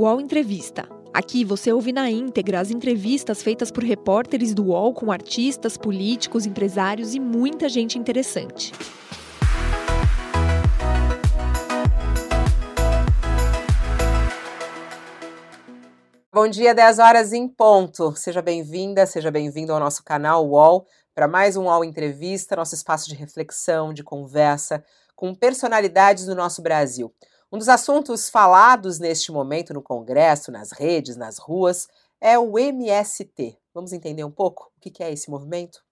UOL Entrevista. Aqui você ouve na íntegra as entrevistas feitas por repórteres do UOL com artistas, políticos, empresários e muita gente interessante. Bom dia, 10 horas em ponto. Seja bem-vinda, seja bem-vindo ao nosso canal UOL para mais um UOL Entrevista, nosso espaço de reflexão, de conversa com personalidades do nosso Brasil. Um dos assuntos falados neste momento no Congresso, nas redes, nas ruas, é o MST. Vamos entender um pouco o que é esse movimento?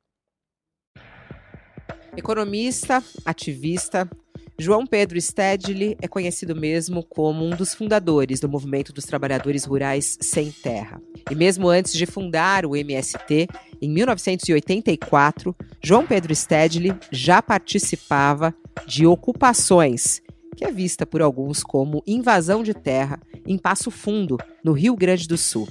Economista, ativista, João Pedro Stedley é conhecido mesmo como um dos fundadores do movimento dos trabalhadores rurais sem terra. E mesmo antes de fundar o MST, em 1984, João Pedro Stedley já participava de ocupações que é vista por alguns como invasão de terra em Passo Fundo, no Rio Grande do Sul.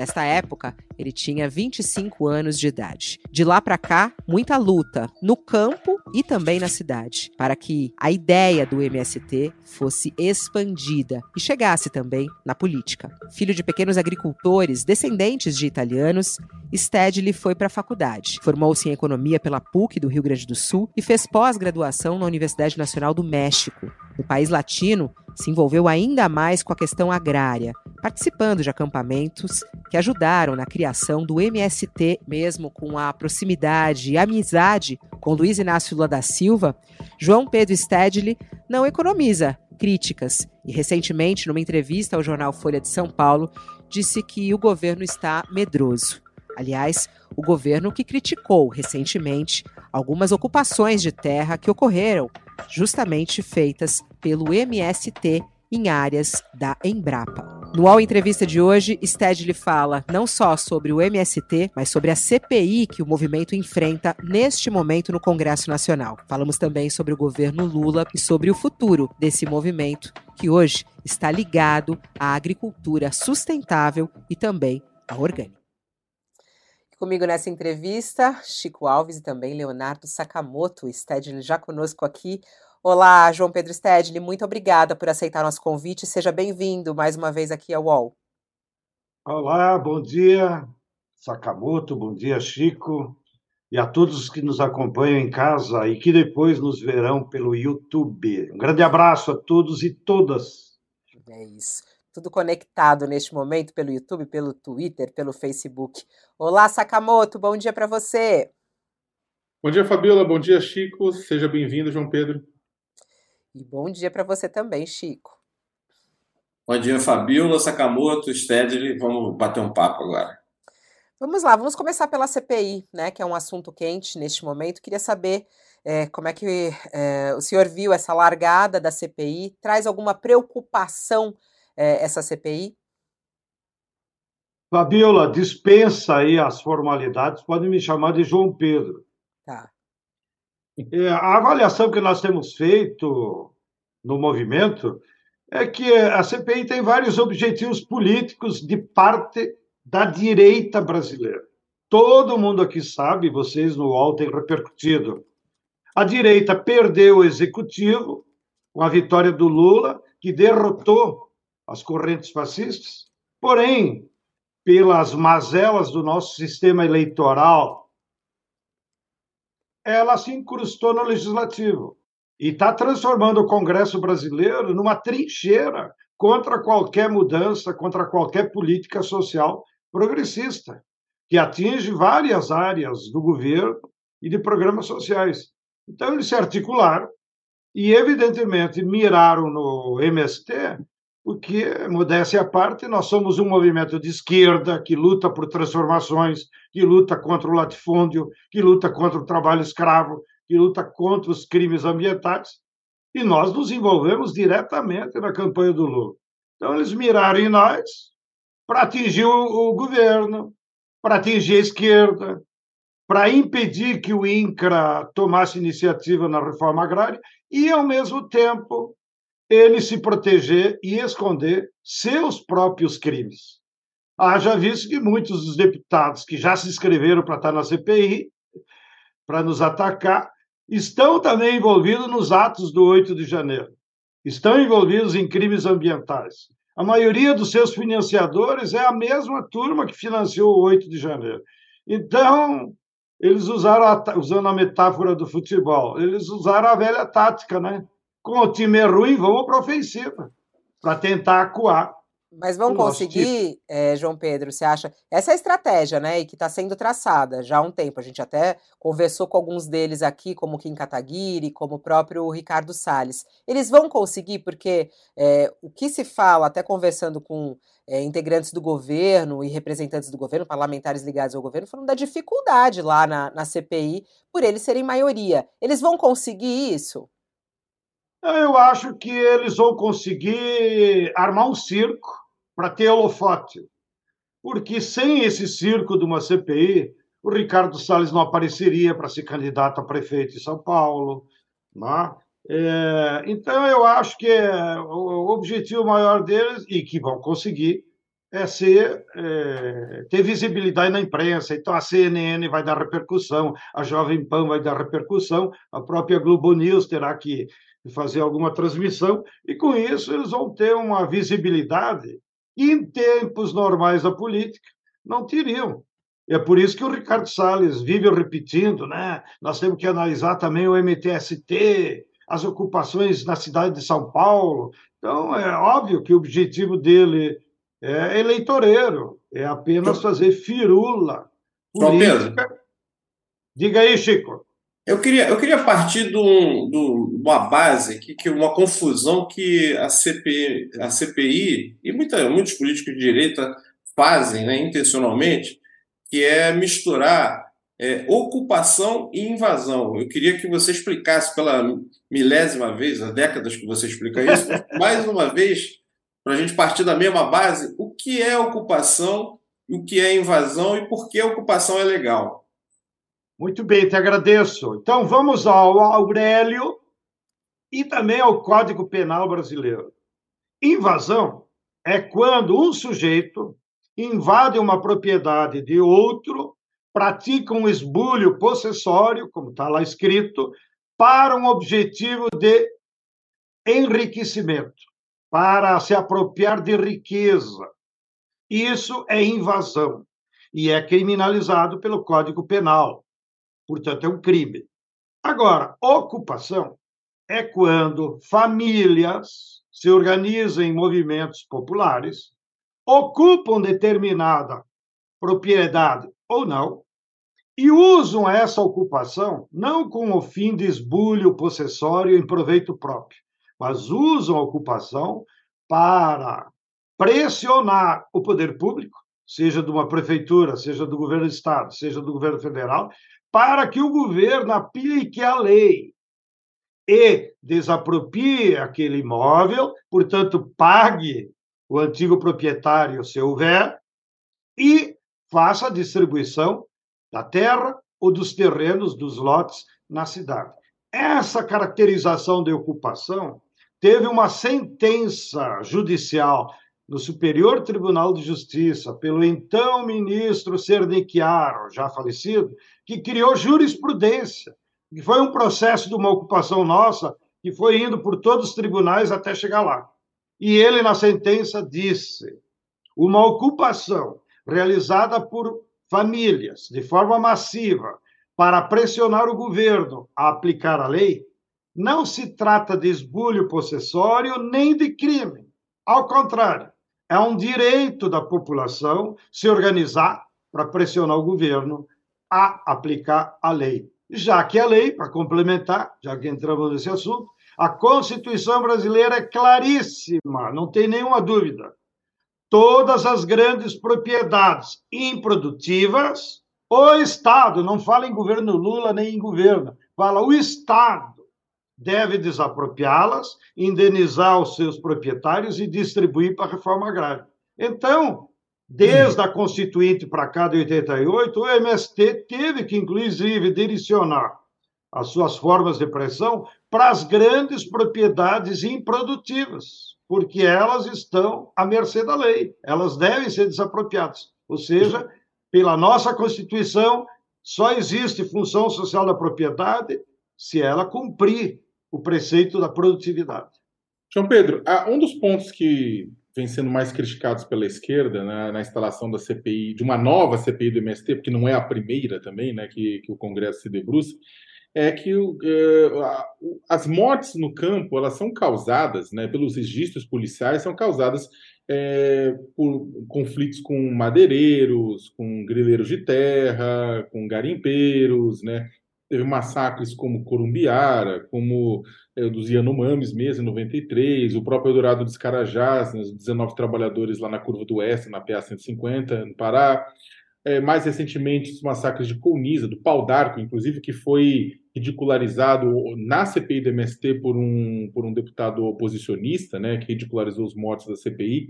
Nesta época, ele tinha 25 anos de idade. De lá para cá, muita luta no campo e também na cidade, para que a ideia do MST fosse expandida e chegasse também na política. Filho de pequenos agricultores, descendentes de italianos, Stedley foi para a faculdade. Formou-se em economia pela PUC do Rio Grande do Sul e fez pós-graduação na Universidade Nacional do México. No país latino, se envolveu ainda mais com a questão agrária, participando de acampamentos que ajudaram na criação do MST, mesmo com a proximidade e amizade com Luiz Inácio Lula da Silva, João Pedro Stedley não economiza críticas e recentemente, numa entrevista ao jornal Folha de São Paulo, disse que o governo está medroso. Aliás, o governo que criticou recentemente algumas ocupações de terra que ocorreram justamente feitas pelo MST em áreas da Embrapa. No UOL Entrevista de hoje, Stedley fala não só sobre o MST, mas sobre a CPI que o movimento enfrenta neste momento no Congresso Nacional. Falamos também sobre o governo Lula e sobre o futuro desse movimento, que hoje está ligado à agricultura sustentável e também à orgânica. Comigo nessa entrevista, Chico Alves e também Leonardo Sakamoto. Stedley já conosco aqui. Olá, João Pedro Stedley, muito obrigada por aceitar nosso convite. Seja bem-vindo mais uma vez aqui ao UOL. Olá, bom dia, Sakamoto, bom dia, Chico, e a todos que nos acompanham em casa e que depois nos verão pelo YouTube. Um grande abraço a todos e todas. É isso. Tudo conectado neste momento pelo YouTube, pelo Twitter, pelo Facebook. Olá, Sakamoto, bom dia para você. Bom dia, Fabiola. Bom dia, Chico. Seja bem-vindo, João Pedro. E bom dia para você também, Chico. Bom dia, Fabiola, Sakamoto, Stedley. Vamos bater um papo agora. Vamos lá, vamos começar pela CPI, né, que é um assunto quente neste momento. Queria saber é, como é que é, o senhor viu essa largada da CPI. Traz alguma preocupação é, essa CPI? Fabiola, dispensa aí as formalidades, pode me chamar de João Pedro. Tá. É, a avaliação que nós temos feito no movimento é que a CPI tem vários objetivos políticos de parte da direita brasileira. Todo mundo aqui sabe, vocês no UOL têm repercutido. A direita perdeu o executivo com a vitória do Lula, que derrotou as correntes fascistas, porém, pelas mazelas do nosso sistema eleitoral ela se incrustou no legislativo e está transformando o Congresso brasileiro numa trincheira contra qualquer mudança, contra qualquer política social progressista, que atinge várias áreas do governo e de programas sociais. Então, eles se articularam e, evidentemente, miraram no MST porque, modéstia à parte, nós somos um movimento de esquerda que luta por transformações, que luta contra o latifúndio, que luta contra o trabalho escravo, que luta contra os crimes ambientais, e nós nos envolvemos diretamente na campanha do Lula. Então, eles miraram em nós para atingir o, o governo, para atingir a esquerda, para impedir que o INCRA tomasse iniciativa na reforma agrária e, ao mesmo tempo, ele se proteger e esconder seus próprios crimes. Haja visto que muitos dos deputados que já se inscreveram para estar na CPI, para nos atacar, estão também envolvidos nos atos do 8 de janeiro. Estão envolvidos em crimes ambientais. A maioria dos seus financiadores é a mesma turma que financiou o 8 de janeiro. Então, eles usaram, a, usando a metáfora do futebol, eles usaram a velha tática, né? Com o time ruim, vamos para a ofensiva, para tentar acuar. Mas vão conseguir, é, João Pedro, você acha? Essa é a estratégia, né? E que está sendo traçada já há um tempo. A gente até conversou com alguns deles aqui, como Kim Kataguiri, como o próprio Ricardo Salles. Eles vão conseguir, porque é, o que se fala, até conversando com é, integrantes do governo e representantes do governo, parlamentares ligados ao governo, falando da dificuldade lá na, na CPI por eles serem maioria. Eles vão conseguir isso? Eu acho que eles vão conseguir armar um circo para ter holofote. Porque sem esse circo de uma CPI, o Ricardo Salles não apareceria para ser candidato a prefeito de São Paulo. Né? É, então, eu acho que é, o objetivo maior deles, e que vão conseguir, é ser, é, ter visibilidade na imprensa. Então, a CNN vai dar repercussão, a Jovem Pan vai dar repercussão, a própria Globo News terá que fazer alguma transmissão, e com isso eles vão ter uma visibilidade que em tempos normais da política não teriam. É por isso que o Ricardo Salles vive repetindo, né? Nós temos que analisar também o MTST, as ocupações na cidade de São Paulo. Então, é óbvio que o objetivo dele é eleitoreiro, é apenas fazer firula política. Diga aí, Chico. Eu queria, eu queria partir de, um, de uma base, que, que uma confusão que a CPI, a CPI e muita, muitos políticos de direita fazem né, intencionalmente, que é misturar é, ocupação e invasão. Eu queria que você explicasse pela milésima vez, há décadas que você explica isso, mais uma vez, para a gente partir da mesma base, o que é ocupação, o que é invasão e por que a ocupação é legal. Muito bem, te agradeço. Então, vamos ao Aurélio e também ao Código Penal Brasileiro. Invasão é quando um sujeito invade uma propriedade de outro, pratica um esbulho possessório, como está lá escrito, para um objetivo de enriquecimento, para se apropriar de riqueza. Isso é invasão e é criminalizado pelo Código Penal portanto, é um crime. Agora, ocupação é quando famílias se organizam em movimentos populares, ocupam determinada propriedade ou não, e usam essa ocupação não com o fim de esbulho possessório em proveito próprio, mas usam a ocupação para pressionar o poder público, seja de uma prefeitura, seja do governo do estado, seja do governo federal, para que o governo aplique a lei e desaproprie aquele imóvel, portanto, pague o antigo proprietário, se houver, e faça a distribuição da terra ou dos terrenos, dos lotes na cidade. Essa caracterização de ocupação teve uma sentença judicial no Superior Tribunal de Justiça, pelo então ministro Sernichiaro, já falecido, que criou jurisprudência, que foi um processo de uma ocupação nossa, que foi indo por todos os tribunais até chegar lá. E ele, na sentença, disse: uma ocupação realizada por famílias de forma massiva para pressionar o governo a aplicar a lei, não se trata de esbulho possessório nem de crime. Ao contrário, é um direito da população se organizar para pressionar o governo a aplicar a lei. Já que a lei, para complementar, já que entramos nesse assunto, a Constituição brasileira é claríssima, não tem nenhuma dúvida. Todas as grandes propriedades improdutivas, o Estado, não fala em governo Lula nem em governo, fala o Estado deve desapropriá-las, indenizar os seus proprietários e distribuir para a reforma agrária. Então, desde a Constituinte para cá de 88, o MST teve que, inclusive, direcionar as suas formas de pressão para as grandes propriedades improdutivas, porque elas estão à mercê da lei, elas devem ser desapropriadas. Ou seja, pela nossa Constituição, só existe função social da propriedade se ela cumprir o preceito da produtividade. João Pedro, um dos pontos que vêm sendo mais criticados pela esquerda né, na instalação da CPI, de uma nova CPI do MST, porque não é a primeira também, né, que, que o Congresso se debruça, é que uh, as mortes no campo elas são causadas, né, pelos registros policiais, são causadas é, por conflitos com madeireiros, com grileiros de terra, com garimpeiros, né? Teve massacres como Corumbiara, como é, dos Yanomamis mesmo, em 93, o próprio Eldorado dos Carajás, né, os 19 trabalhadores lá na Curva do Oeste, na PA 150, no Pará. É, mais recentemente, os massacres de Colniza, do Pau d'Arco, inclusive, que foi ridicularizado na CPI do MST por um, por um deputado oposicionista, né, que ridicularizou os mortos da CPI.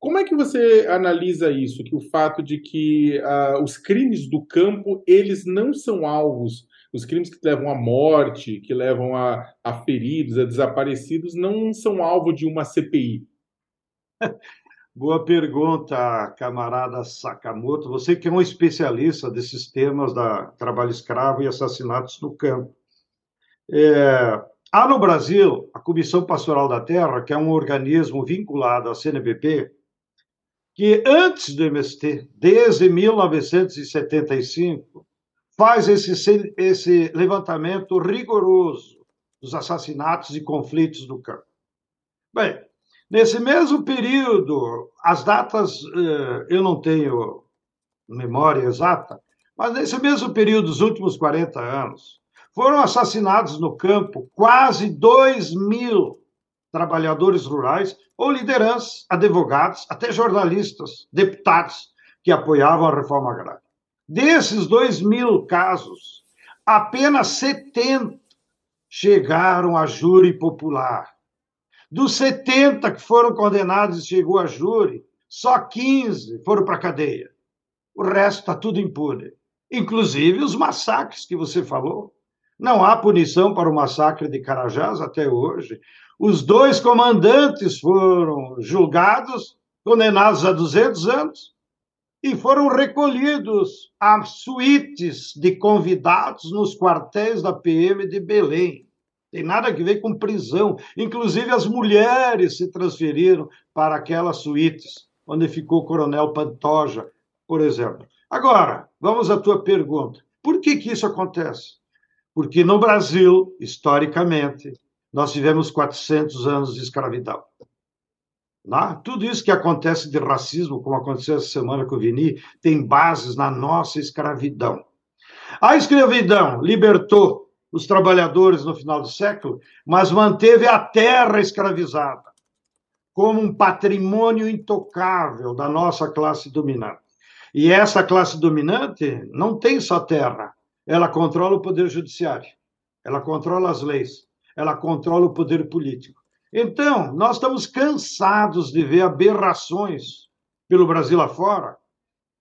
Como é que você analisa isso, que o fato de que uh, os crimes do campo, eles não são alvos, os crimes que levam à morte, que levam a, a feridos, a desaparecidos, não são alvo de uma CPI? Boa pergunta, camarada Sakamoto. Você que é um especialista desses temas da trabalho escravo e assassinatos no campo. É, há no Brasil a Comissão Pastoral da Terra, que é um organismo vinculado à CNBP, que antes do MST, desde 1975, faz esse, esse levantamento rigoroso dos assassinatos e conflitos do campo. Bem, Nesse mesmo período, as datas eh, eu não tenho memória exata, mas nesse mesmo período, dos últimos 40 anos, foram assassinados no campo quase 2 mil trabalhadores rurais ou lideranças, advogados, até jornalistas, deputados que apoiavam a reforma agrária. Desses 2 mil casos, apenas 70 chegaram a júri popular. Dos 70 que foram condenados e chegou a júri, só 15 foram para a cadeia. O resto está tudo impune. Inclusive os massacres que você falou. Não há punição para o massacre de Carajás até hoje. Os dois comandantes foram julgados, condenados a 200 anos, e foram recolhidos a suítes de convidados nos quartéis da PM de Belém. Tem nada a ver com prisão. Inclusive, as mulheres se transferiram para aquelas suítes onde ficou o coronel Pantoja, por exemplo. Agora, vamos à tua pergunta. Por que, que isso acontece? Porque no Brasil, historicamente, nós tivemos 400 anos de escravidão. Não? Tudo isso que acontece de racismo, como aconteceu essa semana com o Vini, tem bases na nossa escravidão. A escravidão libertou os trabalhadores no final do século, mas manteve a terra escravizada como um patrimônio intocável da nossa classe dominante. E essa classe dominante não tem só terra, ela controla o poder judiciário, ela controla as leis, ela controla o poder político. Então, nós estamos cansados de ver aberrações pelo Brasil afora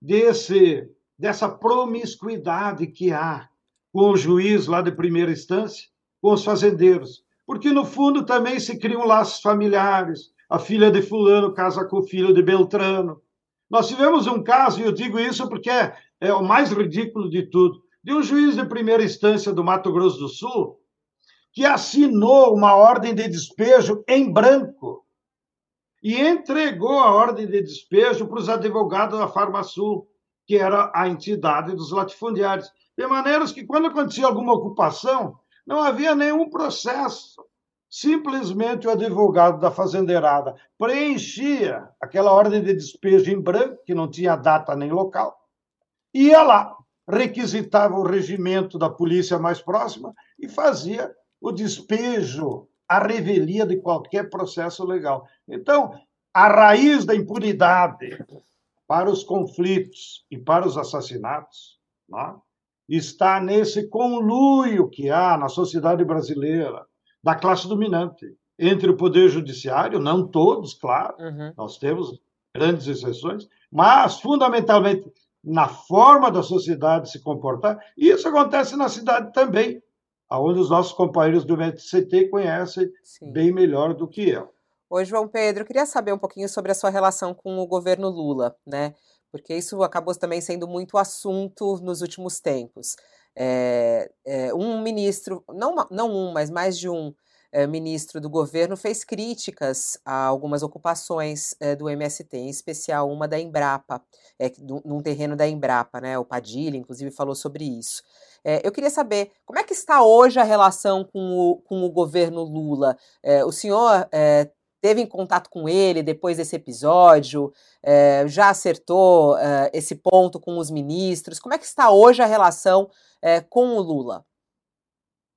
desse dessa promiscuidade que há com o juiz lá de primeira instância, com os fazendeiros. Porque, no fundo, também se criam laços familiares. A filha de Fulano casa com o filho de Beltrano. Nós tivemos um caso, e eu digo isso porque é, é o mais ridículo de tudo, de um juiz de primeira instância do Mato Grosso do Sul que assinou uma ordem de despejo em branco e entregou a ordem de despejo para os advogados da Farmasul, que era a entidade dos latifundiários. De maneira que, quando acontecia alguma ocupação, não havia nenhum processo. Simplesmente o advogado da fazendeirada preenchia aquela ordem de despejo em branco, que não tinha data nem local, ia lá, requisitava o regimento da polícia mais próxima e fazia o despejo, a revelia de qualquer processo legal. Então, a raiz da impunidade para os conflitos e para os assassinatos? É? está nesse conluio que há na sociedade brasileira, da classe dominante, entre o poder judiciário, não todos, claro, uhum. nós temos grandes exceções, mas fundamentalmente na forma da sociedade se comportar, e isso acontece na cidade também, onde os nossos companheiros do MTCT conhecem Sim. bem melhor do que eu. Oi, João Pedro, queria saber um pouquinho sobre a sua relação com o governo Lula, né? porque isso acabou também sendo muito assunto nos últimos tempos. É, é, um ministro, não, não um, mas mais de um, é, ministro do governo, fez críticas a algumas ocupações é, do MST, em especial uma da Embrapa, é, num terreno da Embrapa, né? O Padilha, inclusive, falou sobre isso. É, eu queria saber como é que está hoje a relação com o, com o governo Lula. É, o senhor é, teve em contato com ele depois desse episódio? É, já acertou é, esse ponto com os ministros? Como é que está hoje a relação é, com o Lula?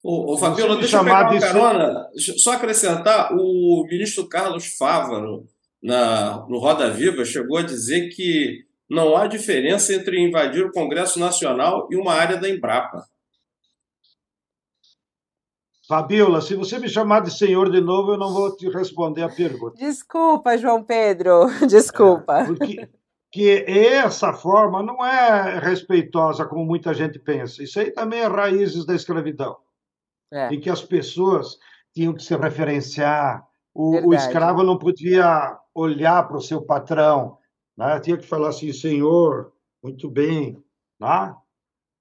Ô, ô Fabiola, deixa eu pegar uma carona. Só acrescentar, o ministro Carlos Fávaro, na, no Roda Viva, chegou a dizer que não há diferença entre invadir o Congresso Nacional e uma área da Embrapa. Fabiola, se você me chamar de senhor de novo, eu não vou te responder a pergunta. Desculpa, João Pedro, desculpa. É, porque que essa forma não é respeitosa como muita gente pensa. Isso aí também é raízes da escravidão é. em que as pessoas tinham que se referenciar. O, o escravo não podia olhar para o seu patrão, né? tinha que falar assim, senhor, muito bem. Né?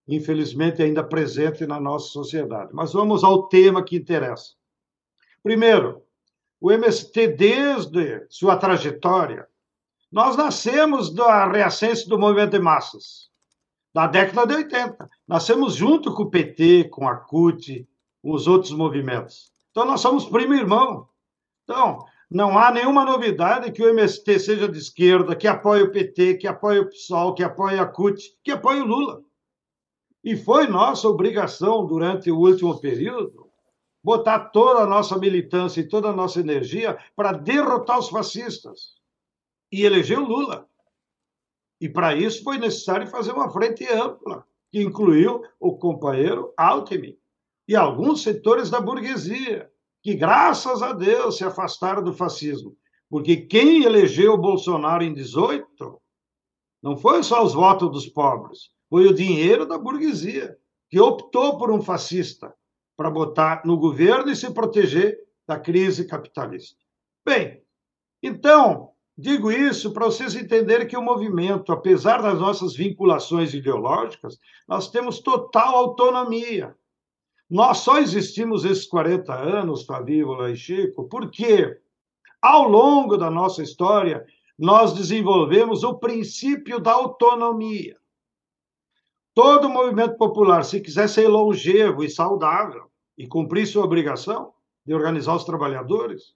Infelizmente, ainda presente na nossa sociedade. Mas vamos ao tema que interessa. Primeiro, o MST, desde sua trajetória, nós nascemos da reascenso do movimento de massas, da década de 80. Nascemos junto com o PT, com a CUT, os outros movimentos. Então, nós somos primo irmão. Então, não há nenhuma novidade que o MST seja de esquerda, que apoie o PT, que apoie o PSOL, que apoie a CUT, que apoie o Lula. E foi nossa obrigação, durante o último período, botar toda a nossa militância e toda a nossa energia para derrotar os fascistas e eleger o Lula. E para isso foi necessário fazer uma frente ampla, que incluiu o companheiro Alckmin e alguns setores da burguesia, que, graças a Deus, se afastaram do fascismo. Porque quem elegeu Bolsonaro em 18 não foi só os votos dos pobres, foi o dinheiro da burguesia, que optou por um fascista para botar no governo e se proteger da crise capitalista. Bem, então, digo isso para vocês entenderem que o movimento, apesar das nossas vinculações ideológicas, nós temos total autonomia. Nós só existimos esses 40 anos, Fabíola e Chico, porque ao longo da nossa história nós desenvolvemos o princípio da autonomia. Todo movimento popular, se quiser ser longevo e saudável e cumprir sua obrigação de organizar os trabalhadores,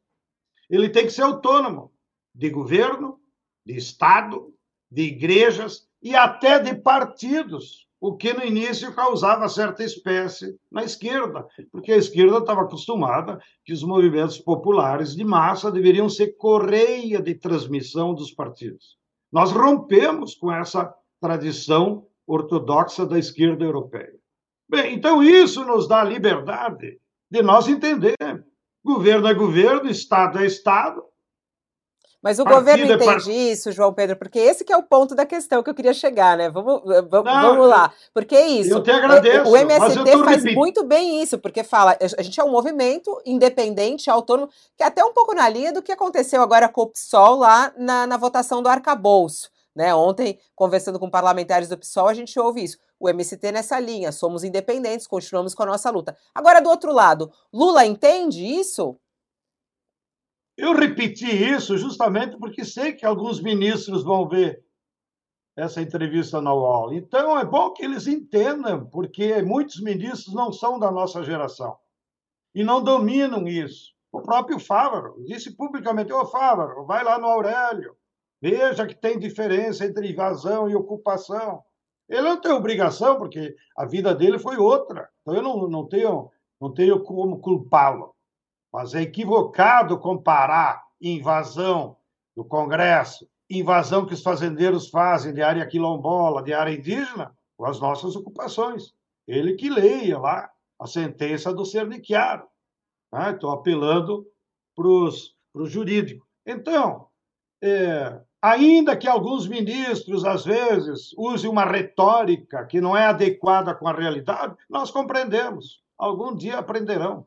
ele tem que ser autônomo de governo, de Estado, de igrejas e até de partidos o que no início causava certa espécie na esquerda, porque a esquerda estava acostumada que os movimentos populares de massa deveriam ser correia de transmissão dos partidos. Nós rompemos com essa tradição ortodoxa da esquerda europeia. Bem, então isso nos dá a liberdade de nós entender. Governo é governo, Estado é Estado, mas o governo entende part... isso, João Pedro, porque esse que é o ponto da questão que eu queria chegar, né? Vamos, vamos, Não, vamos lá. Porque é isso. Eu te agradeço. O MST faz muito bem isso, porque fala, a gente é um movimento independente, autônomo, que é até um pouco na linha do que aconteceu agora com o PSOL lá na, na votação do arcabouço. Né? Ontem, conversando com parlamentares do PSOL, a gente ouve isso. O MST nessa linha, somos independentes, continuamos com a nossa luta. Agora, do outro lado, Lula entende isso? Eu repeti isso justamente porque sei que alguns ministros vão ver essa entrevista na UOL. Então, é bom que eles entendam, porque muitos ministros não são da nossa geração e não dominam isso. O próprio Fávaro disse publicamente: Ô Fávaro, vai lá no Aurélio, veja que tem diferença entre invasão e ocupação. Ele não tem obrigação, porque a vida dele foi outra. Então, eu não, não, tenho, não tenho como culpá-lo. Mas é equivocado comparar invasão do Congresso, invasão que os fazendeiros fazem de área quilombola, de área indígena, com as nossas ocupações. Ele que leia lá a sentença do Cerniquiaro. Né? Estou apelando para o jurídico. Então, é, ainda que alguns ministros, às vezes, usem uma retórica que não é adequada com a realidade, nós compreendemos. Algum dia aprenderão.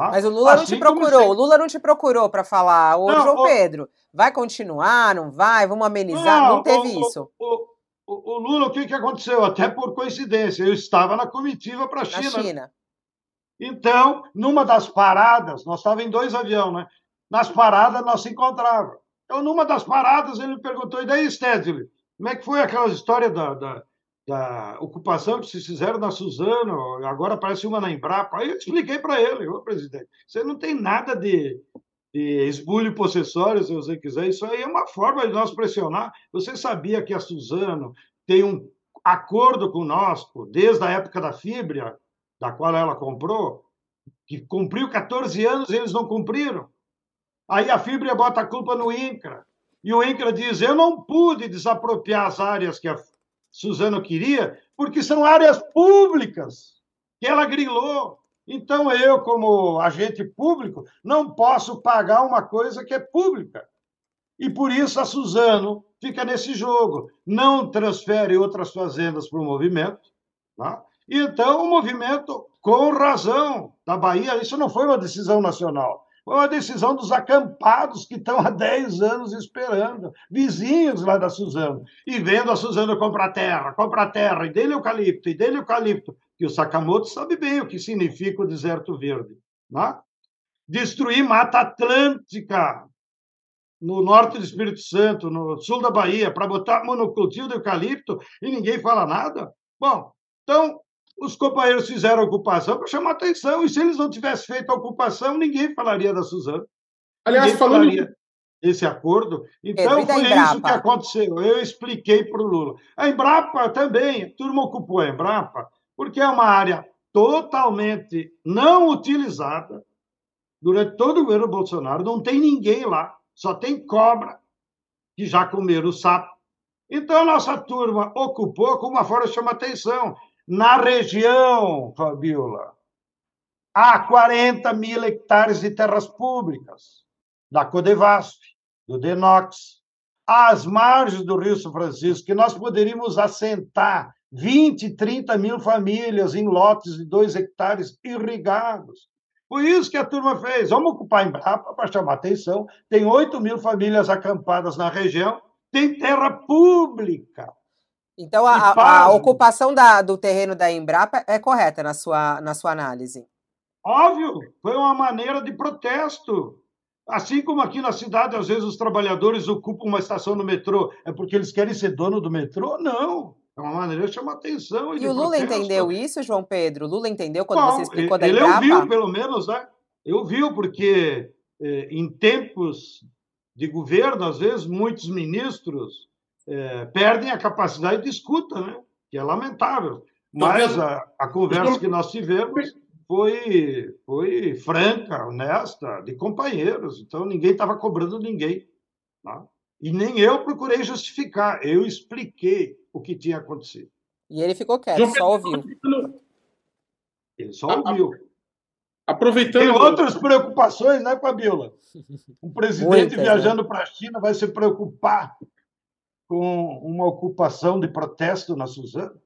Tá? Mas o Lula assim não te procurou, o Lula não te procurou para falar, ô não, João Pedro, vai continuar, não vai, vamos amenizar, não, não teve o, isso. O, o, o, Lula, o que, que aconteceu? Até por coincidência, eu estava na comitiva para a China. China. Então, numa das paradas, nós estávamos em dois aviões, né? Nas paradas nós se encontrávamos. Então, numa das paradas, ele me perguntou: e daí, Stedley, como é que foi aquela história da, da, da ocupação que vocês fizeram na Suzano, agora aparece uma na Embrapa? Aí eu expliquei para ele: ô presidente, você não tem nada de, de esbulho possessório, se você quiser, isso aí é uma forma de nós pressionar. Você sabia que a Suzano tem um acordo conosco desde a época da Fibria, da qual ela comprou, que cumpriu 14 anos e eles não cumpriram. Aí a Fibria bota a culpa no INCRA. E o INCRA diz: eu não pude desapropriar as áreas que a Suzano queria, porque são áreas públicas que ela grilou. Então eu, como agente público, não posso pagar uma coisa que é pública. E por isso a Suzano fica nesse jogo. Não transfere outras fazendas para o movimento. Tá? Então, o movimento, com razão, da Bahia, isso não foi uma decisão nacional. Foi uma decisão dos acampados que estão há 10 anos esperando, vizinhos lá da Suzano, e vendo a Suzano comprar terra, comprar terra, e dele eucalipto, e dele eucalipto, que o Sakamoto sabe bem o que significa o deserto verde. Né? Destruir Mata Atlântica, no norte do Espírito Santo, no sul da Bahia, para botar monocultivo de eucalipto, e ninguém fala nada. Bom, então, os companheiros fizeram a ocupação para chamar atenção, e se eles não tivessem feito a ocupação, ninguém falaria da Suzano. Aliás, ninguém falando. Falaria esse acordo. Então, foi isso que aconteceu. Eu expliquei para o Lula. A Embrapa também, a turma ocupou a Embrapa, porque é uma área totalmente não utilizada durante todo o governo Bolsonaro, não tem ninguém lá, só tem cobra que já comeram o sapo. Então, a nossa turma ocupou com uma forma de chamar atenção. Na região, Fabiola, há 40 mil hectares de terras públicas da Codevasf, do Denox, às margens do Rio São Francisco, que nós poderíamos assentar 20, 30 mil famílias em lotes de dois hectares irrigados. Por isso que a turma fez. Vamos ocupar Embrapa para chamar atenção. Tem 8 mil famílias acampadas na região, tem terra pública. Então, a, a, a ocupação da, do terreno da Embrapa é correta na sua, na sua análise? Óbvio, foi uma maneira de protesto. Assim como aqui na cidade, às vezes os trabalhadores ocupam uma estação no metrô, é porque eles querem ser dono do metrô? Não. É uma maneira de chamar atenção. E, e o Lula protesto. entendeu isso, João Pedro? O Lula entendeu quando Bom, você explicou da ele Embrapa? Ele ouviu, pelo menos, né? Eu viu, porque eh, em tempos de governo, às vezes, muitos ministros é, perdem a capacidade de escuta, né? que é lamentável. Mas a, a conversa que nós tivemos foi, foi franca, honesta, de companheiros. Então, ninguém estava cobrando ninguém. Tá? E nem eu procurei justificar. Eu expliquei o que tinha acontecido. E ele ficou quieto, só ouviu. Ele só ouviu. Aproveitando. Tem outras preocupações, né, Fabiola? Um presidente Muitas, né? viajando né? para a China vai se preocupar com uma ocupação de protesto na Suzano?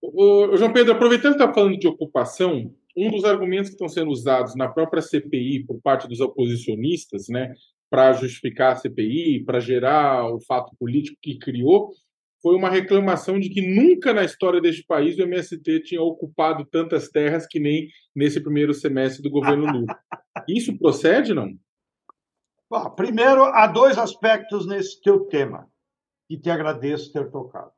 O, João Pedro, aproveitando que está falando de ocupação, um dos argumentos que estão sendo usados na própria CPI por parte dos oposicionistas, né, para justificar a CPI, para gerar o fato político que criou, foi uma reclamação de que nunca na história deste país o MST tinha ocupado tantas terras que nem nesse primeiro semestre do governo Lula. Isso procede, não? Bom, primeiro, há dois aspectos nesse teu tema e te agradeço ter tocado.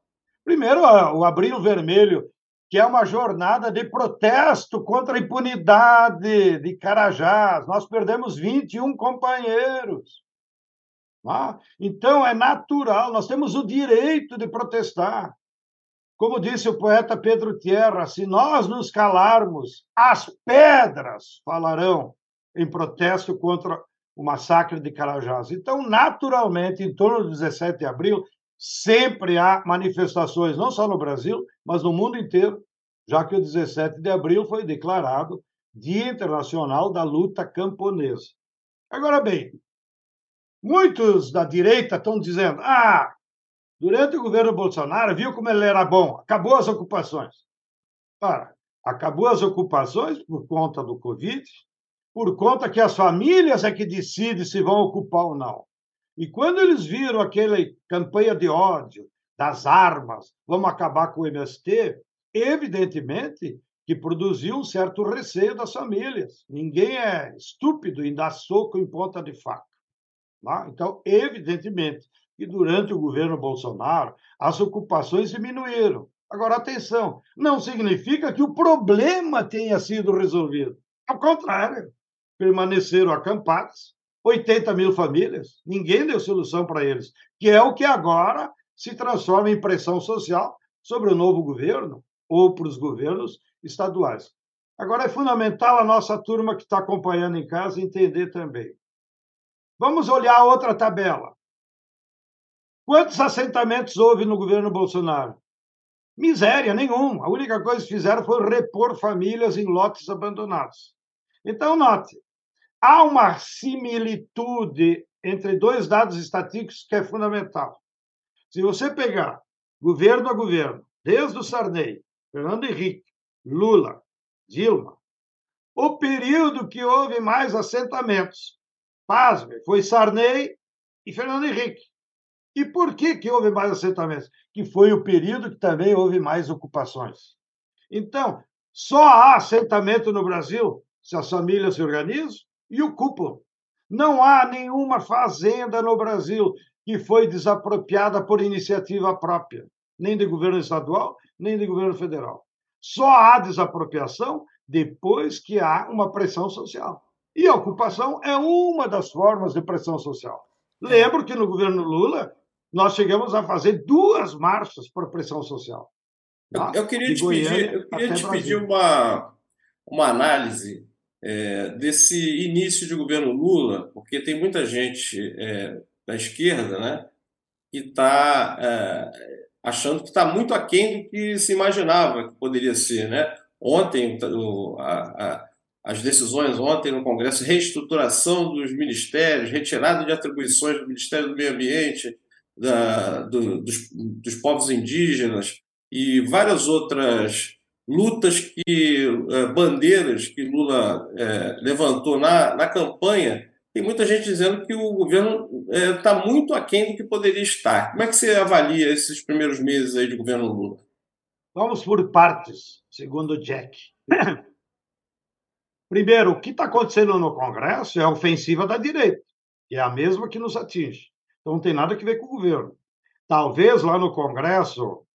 Primeiro, o Abril Vermelho, que é uma jornada de protesto contra a impunidade de Carajás. Nós perdemos 21 companheiros. Tá? Então, é natural, nós temos o direito de protestar. Como disse o poeta Pedro Tierra, se nós nos calarmos, as pedras falarão em protesto contra o massacre de Carajás. Então, naturalmente, em torno do 17 de abril, sempre há manifestações, não só no Brasil, mas no mundo inteiro, já que o 17 de abril foi declarado Dia Internacional da Luta Camponesa. Agora bem, muitos da direita estão dizendo: ah, durante o governo Bolsonaro, viu como ele era bom, acabou as ocupações. Ora, acabou as ocupações por conta do Covid, por conta que as famílias é que decidem se vão ocupar ou não. E quando eles viram aquela campanha de ódio, das armas, vamos acabar com o MST, evidentemente que produziu um certo receio das famílias. Ninguém é estúpido em dar soco em ponta de faca. Tá? Então, evidentemente, que durante o governo Bolsonaro as ocupações diminuíram. Agora, atenção, não significa que o problema tenha sido resolvido. Ao contrário, permaneceram acampados 80 mil famílias, ninguém deu solução para eles, que é o que agora se transforma em pressão social sobre o novo governo ou para os governos estaduais. Agora, é fundamental a nossa turma que está acompanhando em casa entender também. Vamos olhar outra tabela. Quantos assentamentos houve no governo Bolsonaro? Miséria nenhuma. A única coisa que fizeram foi repor famílias em lotes abandonados. Então, note, há uma similitude entre dois dados estatísticos que é fundamental. Se você pegar governo a governo, desde o Sarney, Fernando Henrique, Lula, Dilma, o período que houve mais assentamentos, pasme, foi Sarney e Fernando Henrique. E por que, que houve mais assentamentos? Que foi o período que também houve mais ocupações. Então, só há assentamento no Brasil se as famílias se organizam e ocupam. Não há nenhuma fazenda no Brasil que foi desapropriada por iniciativa própria, nem de governo estadual, nem de governo federal. Só há desapropriação depois que há uma pressão social. E a ocupação é uma das formas de pressão social. Lembro que no governo Lula nós chegamos a fazer duas marchas por pressão social. Tá? Eu, eu, queria te pedir, eu queria te pedir uma, uma análise é, desse início de governo Lula, porque tem muita gente é, da esquerda né, que está é, achando que está muito aquém do que se imaginava que poderia ser. Né? Ontem, o, a, a, as decisões ontem no Congresso, reestruturação dos ministérios, retirada de atribuições do Ministério do Meio Ambiente, da, do, dos, dos povos indígenas e várias outras lutas que eh, bandeiras que Lula é, levantou na, na campanha tem muita gente dizendo que o governo está eh, muito aquém do que poderia estar. Como é que você avalia esses primeiros meses aí de governo Lula? Vamos por partes, segundo Jack. Primeiro, o que está acontecendo no Congresso é a ofensiva da direita, que é a mesma que nos atinge. Então não tem nada a ver com o governo. Talvez lá no Congresso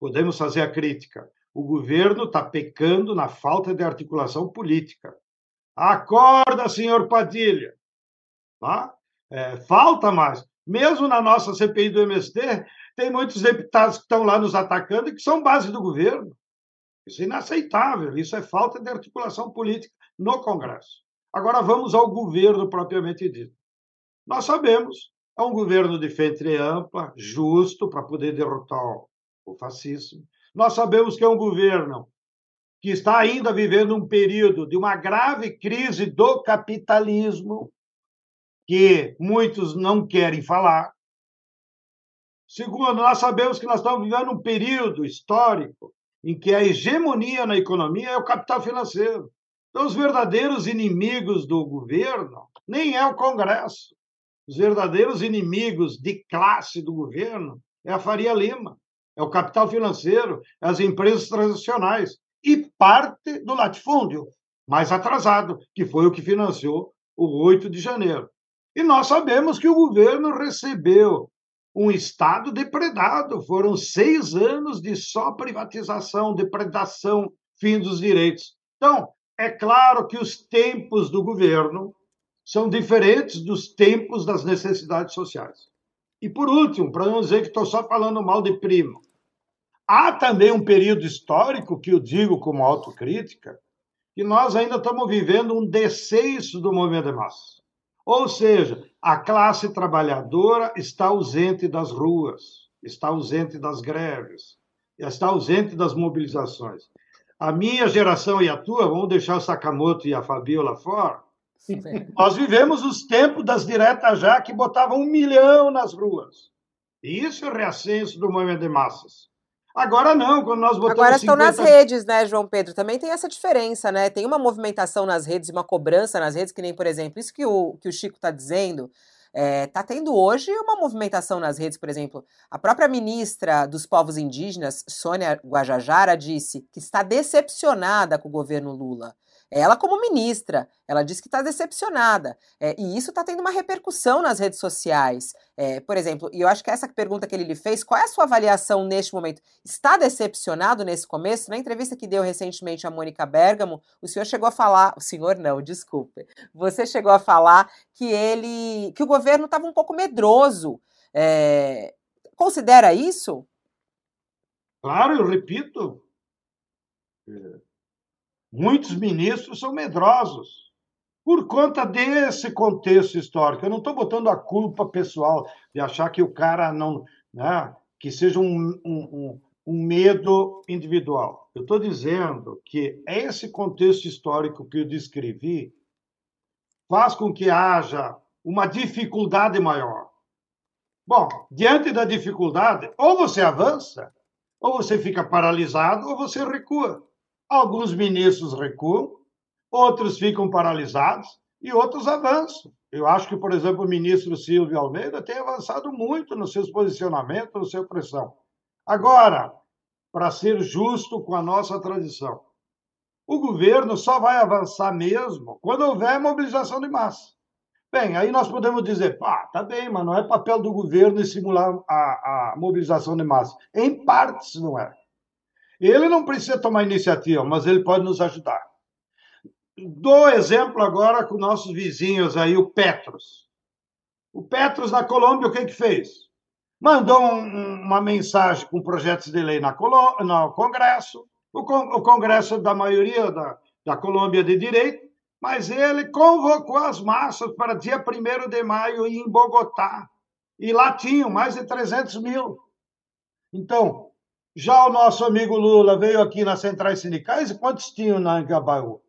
podemos fazer a crítica o governo está pecando na falta de articulação política. Acorda, senhor Padilha! Tá? É, falta mais. Mesmo na nossa CPI do MST, tem muitos deputados que estão lá nos atacando e que são base do governo. Isso é inaceitável. Isso é falta de articulação política no Congresso. Agora vamos ao governo propriamente dito. Nós sabemos, é um governo de frente ampla, justo, para poder derrotar o fascismo. Nós sabemos que é um governo que está ainda vivendo um período de uma grave crise do capitalismo, que muitos não querem falar. Segundo, nós sabemos que nós estamos vivendo um período histórico em que a hegemonia na economia é o capital financeiro. Então, os verdadeiros inimigos do governo nem é o Congresso. Os verdadeiros inimigos de classe do governo é a Faria Lima é o capital financeiro, é as empresas transacionais e parte do latifúndio, mais atrasado, que foi o que financiou o 8 de janeiro. E nós sabemos que o governo recebeu um Estado depredado. Foram seis anos de só privatização, depredação, fim dos direitos. Então, é claro que os tempos do governo são diferentes dos tempos das necessidades sociais. E por último, para não dizer que estou só falando mal de primo, há também um período histórico que eu digo como autocrítica, que nós ainda estamos vivendo um descenso do movimento de massa. Ou seja, a classe trabalhadora está ausente das ruas, está ausente das greves, está ausente das mobilizações. A minha geração e a tua, vamos deixar o Sakamoto e a Fabiola fora, nós vivemos os tempos das diretas já que botavam um milhão nas ruas. E isso é o reascenso do movimento de massas. Agora não, quando nós botamos. Agora estão 50... nas redes, né, João Pedro? Também tem essa diferença, né? Tem uma movimentação nas redes, uma cobrança nas redes, que nem, por exemplo, isso que o, que o Chico está dizendo Está é, tendo hoje uma movimentação nas redes, por exemplo. A própria ministra dos Povos Indígenas, Sônia Guajajara, disse que está decepcionada com o governo Lula. Ela, como ministra, ela disse que está decepcionada. É, e isso está tendo uma repercussão nas redes sociais. É, por exemplo, e eu acho que essa pergunta que ele lhe fez, qual é a sua avaliação neste momento? Está decepcionado nesse começo? Na entrevista que deu recentemente a Mônica Bergamo, o senhor chegou a falar, o senhor não, desculpe, você chegou a falar que ele, que o governo estava um pouco medroso. É, considera isso? Claro, eu repito. É, Muitos ministros são medrosos por conta desse contexto histórico. Eu não estou botando a culpa pessoal de achar que o cara não. Né, que seja um, um, um medo individual. Eu estou dizendo que esse contexto histórico que eu descrevi faz com que haja uma dificuldade maior. Bom, diante da dificuldade, ou você avança, ou você fica paralisado, ou você recua. Alguns ministros recuam, outros ficam paralisados e outros avançam. Eu acho que, por exemplo, o ministro Silvio Almeida tem avançado muito nos seus posicionamentos, na sua pressão. Agora, para ser justo com a nossa tradição, o governo só vai avançar mesmo quando houver mobilização de massa. Bem, aí nós podemos dizer, pá, tá bem, mas não é papel do governo estimular a, a mobilização de massa. Em partes não é. Ele não precisa tomar iniciativa, mas ele pode nos ajudar. Dou exemplo agora com nossos vizinhos aí, o Petros. O Petros na Colômbia, o que que fez? Mandou um, uma mensagem com projetos de lei na Colô no Congresso, o, con o, Congresso da maioria da, da Colômbia de direito, mas ele convocou as massas para dia 1 de maio em Bogotá. E lá tinham mais de 300 mil. Então, já o nosso amigo Lula veio aqui nas centrais sindicais e quantos tinham na Angabaú?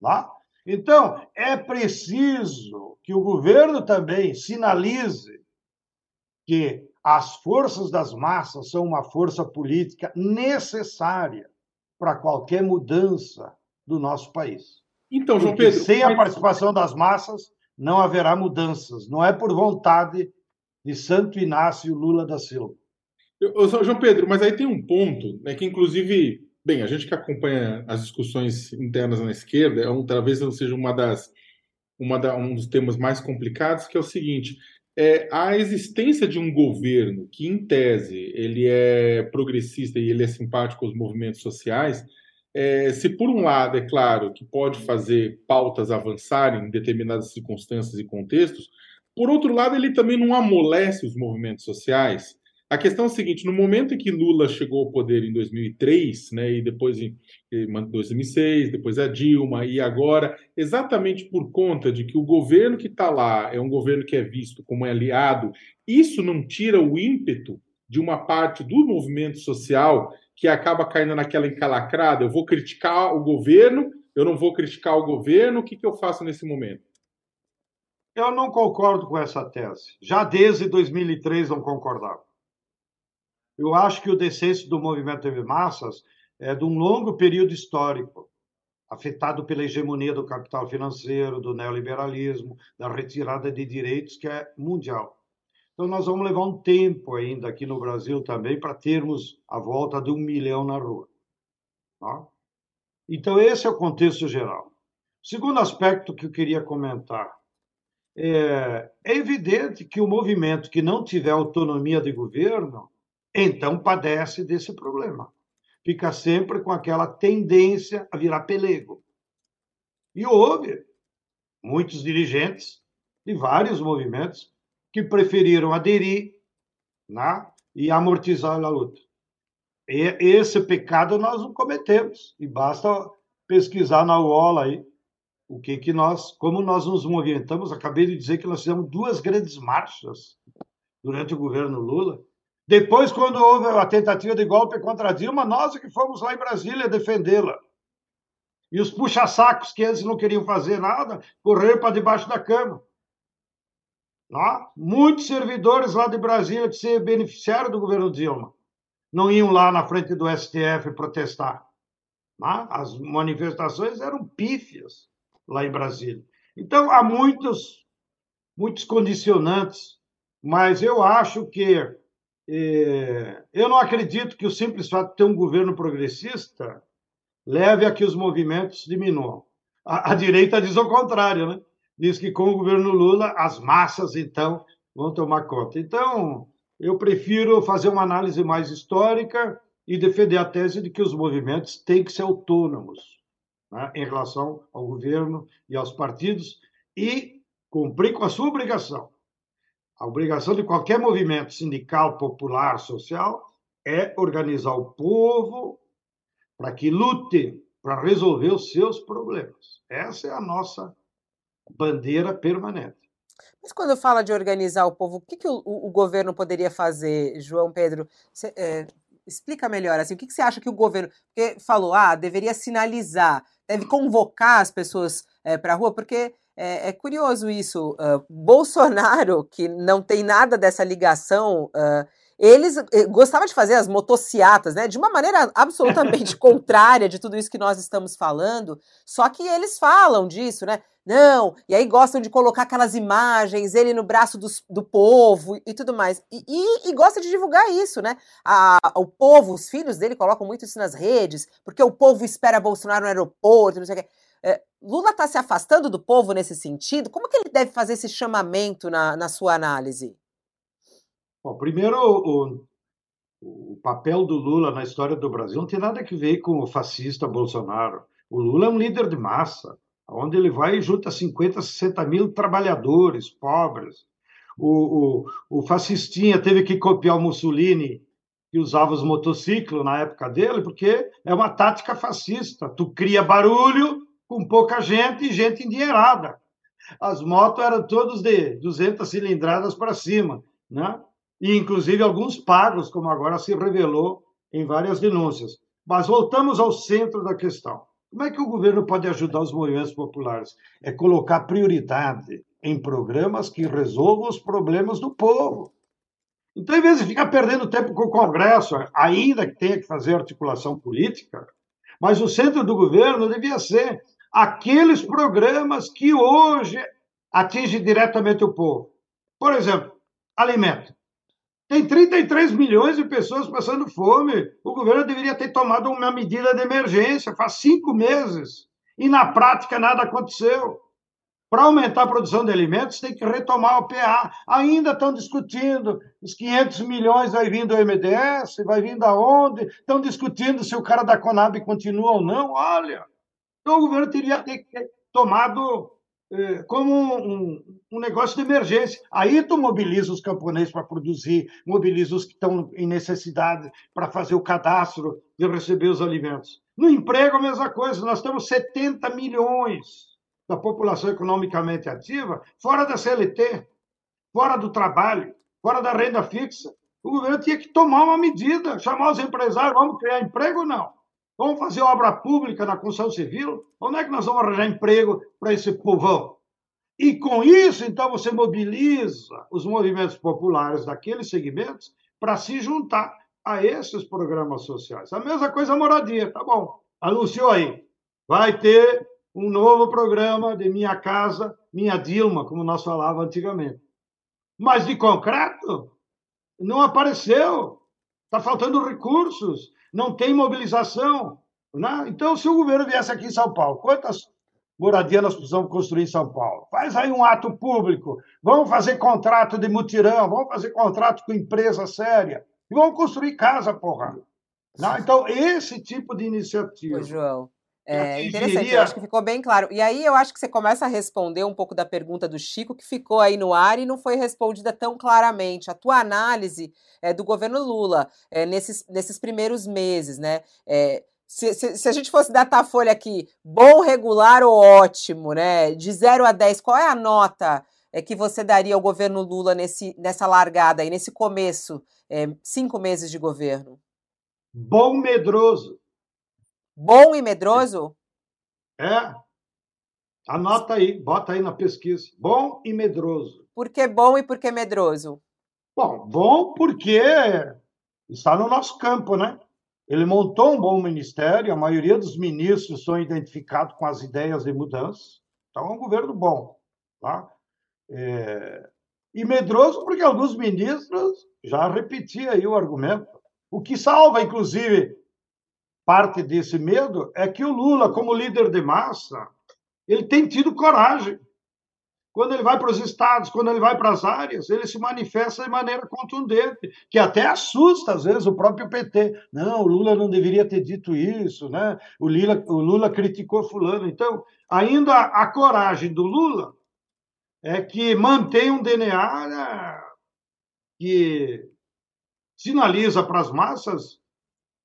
Lá? Então, é preciso que o governo também sinalize que as forças das massas são uma força política necessária para qualquer mudança do nosso país. Então, João Porque Pedro. Sem a participação das massas, não haverá mudanças. Não é por vontade de Santo Inácio Lula da Silva. Eu, João Pedro, mas aí tem um ponto, né, que inclusive, bem, a gente que acompanha as discussões internas na esquerda, é um, talvez seja uma das, uma da, um dos temas mais complicados, que é o seguinte: é, a existência de um governo que, em tese, ele é progressista e ele é simpático aos movimentos sociais, é, se por um lado é claro que pode fazer pautas avançarem em determinadas circunstâncias e contextos, por outro lado ele também não amolece os movimentos sociais a questão é a seguinte: no momento em que Lula chegou ao poder em 2003, né, e depois em 2006, depois a Dilma, e agora, exatamente por conta de que o governo que está lá é um governo que é visto como aliado, isso não tira o ímpeto de uma parte do movimento social que acaba caindo naquela encalacrada: eu vou criticar o governo, eu não vou criticar o governo, o que, que eu faço nesse momento? Eu não concordo com essa tese. Já desde 2003 não concordava. Eu acho que o descenso do movimento de massas é de um longo período histórico, afetado pela hegemonia do capital financeiro, do neoliberalismo, da retirada de direitos que é mundial. Então, nós vamos levar um tempo ainda aqui no Brasil também para termos a volta de um milhão na rua. Tá? Então, esse é o contexto geral. Segundo aspecto que eu queria comentar. É, é evidente que o movimento que não tiver autonomia de governo então padece desse problema. Fica sempre com aquela tendência a virar pelego. E houve muitos dirigentes de vários movimentos que preferiram aderir né, e amortizar a luta. E esse pecado nós não cometemos. E basta pesquisar na UOL aí o que que nós, como nós nos movimentamos. Acabei de dizer que nós fizemos duas grandes marchas durante o governo Lula depois, quando houve a tentativa de golpe contra Dilma, nós é que fomos lá em Brasília defendê-la. E os puxa-sacos que eles não queriam fazer nada, correram para debaixo da cama. Não? Muitos servidores lá de Brasília que se beneficiaram do governo Dilma não iam lá na frente do STF protestar. Não? As manifestações eram pífias lá em Brasília. Então, há muitos muitos condicionantes, mas eu acho que eu não acredito que o simples fato de ter um governo progressista leve a que os movimentos diminuam. A, a direita diz o contrário, né? Diz que com o governo Lula as massas então vão tomar conta. Então, eu prefiro fazer uma análise mais histórica e defender a tese de que os movimentos têm que ser autônomos né, em relação ao governo e aos partidos e cumprir com a sua obrigação. A obrigação de qualquer movimento sindical, popular, social é organizar o povo para que lute para resolver os seus problemas. Essa é a nossa bandeira permanente. Mas quando fala de organizar o povo, o que, que o, o, governo poderia fazer, João Pedro? Cê, é, explica melhor, assim, o que, que você acha que o governo. Porque falou, ah, deveria sinalizar, deve convocar as pessoas é, para a rua, porque é, é, curioso isso. Uh, Bolsonaro, que não tem nada dessa ligação. Uh, eles eh, gostavam de fazer as motociatas, né, de uma maneira absolutamente contrária de tudo isso que nós estamos falando, só que eles falam disso, né, não, e aí gostam de colocar aquelas imagens, ele no braço do, do povo e tudo mais, e, e, e gosta de divulgar isso, né, a, o povo, os filhos dele colocam muito isso nas redes, porque o povo espera Bolsonaro no aeroporto, não sei o que, é, Lula está se afastando do povo nesse sentido, como que ele deve fazer esse chamamento na, na sua análise? Bom, primeiro, o, o papel do Lula na história do Brasil não tem nada a ver com o fascista Bolsonaro. O Lula é um líder de massa, onde ele vai e junta 50, 60 mil trabalhadores, pobres. O, o, o fascistinha teve que copiar o Mussolini, que usava os motociclos na época dele, porque é uma tática fascista. Tu cria barulho com pouca gente e gente endinheirada. As motos eram todas de 200 cilindradas para cima, né? e inclusive alguns pagos, como agora se revelou em várias denúncias. Mas voltamos ao centro da questão. Como é que o governo pode ajudar os movimentos populares? É colocar prioridade em programas que resolvam os problemas do povo. Então, em vez de ficar perdendo tempo com o Congresso, ainda que tenha que fazer articulação política, mas o centro do governo devia ser aqueles programas que hoje atingem diretamente o povo. Por exemplo, alimento. Tem 33 milhões de pessoas passando fome. O governo deveria ter tomado uma medida de emergência faz cinco meses. E na prática nada aconteceu. Para aumentar a produção de alimentos, tem que retomar o PA. Ainda estão discutindo os 500 milhões vai vir do MDS, vai vir da onde? Estão discutindo se o cara da Conab continua ou não. Olha, então o governo teria que ter tomado é, como um, um, negócio de emergência. Aí tu mobiliza os camponeses para produzir, mobiliza os que estão em necessidade para fazer o cadastro de receber os alimentos. No emprego, a mesma coisa. Nós temos 70 milhões da população economicamente ativa fora da CLT, fora do trabalho, fora da renda fixa. O governo tinha que tomar uma medida, chamar os empresários, vamos criar emprego ou não? Vamos fazer obra pública na construção civil? Onde é que nós vamos arranjar emprego para esse povão? E com isso, então, você mobiliza os movimentos populares daqueles segmentos para se juntar a esses programas sociais. A mesma coisa a moradia, tá bom. Anunciou aí. Vai ter um novo programa de Minha Casa, Minha Dilma, como nós falávamos antigamente. Mas de concreto, não apareceu. Está faltando recursos não tem mobilização. Né? Então, se o governo viesse aqui em São Paulo, quantas moradias nós precisamos construir em São Paulo? Faz aí um ato público, vamos fazer contrato de mutirão, vamos fazer contrato com empresa séria e vamos construir casa, porra. Né? Então, esse tipo de iniciativa. Ô, João. É interessante, eu acho que ficou bem claro. E aí eu acho que você começa a responder um pouco da pergunta do Chico, que ficou aí no ar e não foi respondida tão claramente. A tua análise é, do governo Lula é, nesses, nesses primeiros meses, né? É, se, se, se, a gente fosse datar a folha aqui, bom, regular ou ótimo, né? De 0 a 10, qual é a nota é, que você daria ao governo Lula nesse, nessa largada aí, nesse começo, é, cinco meses de governo? Bom medroso. Bom e medroso? É. Anota aí, bota aí na pesquisa. Bom e medroso. Por que bom e por que medroso? Bom, bom porque está no nosso campo, né? Ele montou um bom ministério, a maioria dos ministros são identificados com as ideias de mudança. Então, é um governo bom. Tá? É, e medroso porque alguns ministros já repetiam aí o argumento. O que salva, inclusive, parte desse medo é que o Lula, como líder de massa, ele tem tido coragem. Quando ele vai para os estados, quando ele vai para as áreas, ele se manifesta de maneira contundente, que até assusta, às vezes, o próprio PT. Não, o Lula não deveria ter dito isso, né? o, Lula, o Lula criticou Fulano. Então, ainda a coragem do Lula é que mantém um DNA né, que sinaliza para as massas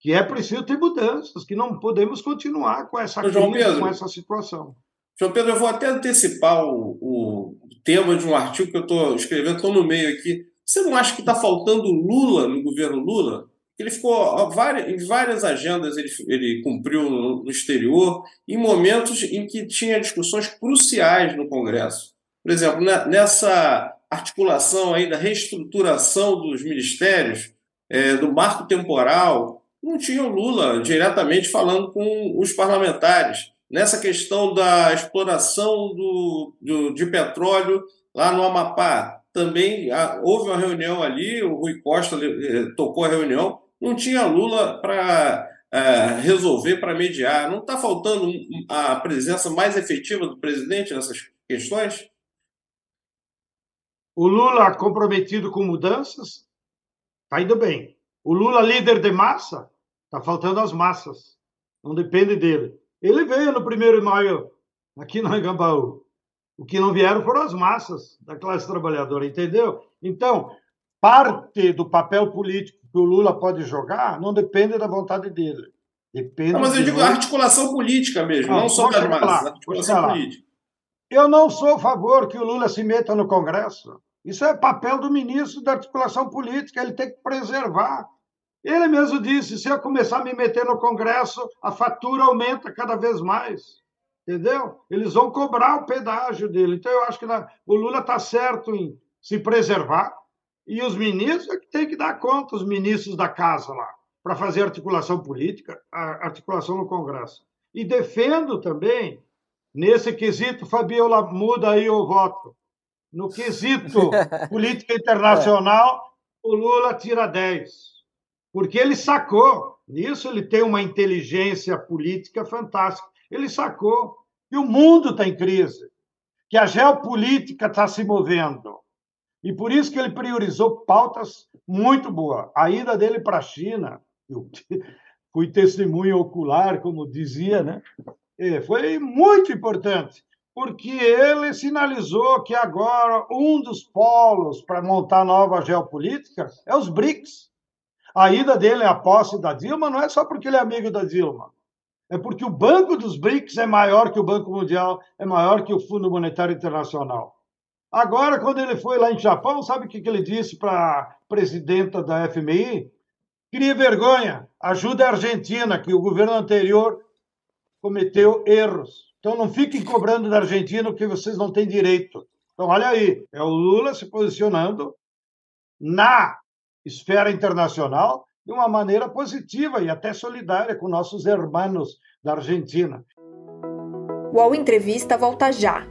que é preciso ter mudanças, que não podemos continuar com essa crise, Pedro, com essa situação. João Pedro, eu vou até antecipar o, o tema de um artigo que eu estou escrevendo, estou no meio aqui. Você não acha que está faltando Lula no governo Lula? Ele ficou em várias agendas, ele, ele cumpriu no, no exterior, em momentos em que tinha discussões cruciais no Congresso. Por exemplo, nessa articulação aí da reestruturação dos ministérios, é, do marco temporal, não tinha o Lula diretamente falando com os parlamentares. Nessa questão da exploração do, do de petróleo lá no Amapá, também houve uma reunião ali, o Rui Costa eh, tocou a reunião, não tinha Lula para é, resolver, para mediar. Não está faltando a presença mais efetiva do presidente nessas questões? O Lula comprometido com mudanças, está indo bem. O Lula líder de massa, está faltando as massas. Não depende dele. Ele veio no primeiro de maio aqui no Engambaú. O que não vieram foram as massas da classe trabalhadora, entendeu? Então, parte do papel político que o Lula pode jogar não depende da vontade dele. Depende não, mas eu digo a articulação política mesmo, não, não só das massas, articulação política. Eu não sou a favor que o Lula se meta no Congresso. Isso é papel do ministro da articulação política, ele tem que preservar. Ele mesmo disse: se eu começar a me meter no Congresso, a fatura aumenta cada vez mais. Entendeu? Eles vão cobrar o pedágio dele. Então, eu acho que o Lula está certo em se preservar e os ministros é que têm que dar conta, os ministros da casa lá, para fazer articulação política, articulação no Congresso. E defendo também Nesse quesito, Fabiola, muda aí o voto. No quesito política internacional, o Lula tira 10. Porque ele sacou. Nisso ele tem uma inteligência política fantástica. Ele sacou que o mundo está em crise, que a geopolítica está se movendo. E por isso que ele priorizou pautas muito boas. A ida dele para a China, eu fui testemunho ocular, como dizia, né? É, foi muito importante, porque ele sinalizou que agora um dos polos para montar nova geopolítica é os BRICS. A ida dele à posse da Dilma não é só porque ele é amigo da Dilma, é porque o banco dos BRICS é maior que o Banco Mundial, é maior que o Fundo Monetário Internacional. Agora, quando ele foi lá em Japão, sabe o que ele disse para a presidenta da FMI? Cria vergonha, ajuda a Argentina, que o governo anterior cometeu erros. Então não fiquem cobrando da Argentina o que vocês não têm direito. Então, olha aí, é o Lula se posicionando na esfera internacional de uma maneira positiva e até solidária com nossos irmãos da Argentina. O UOL Entrevista volta já.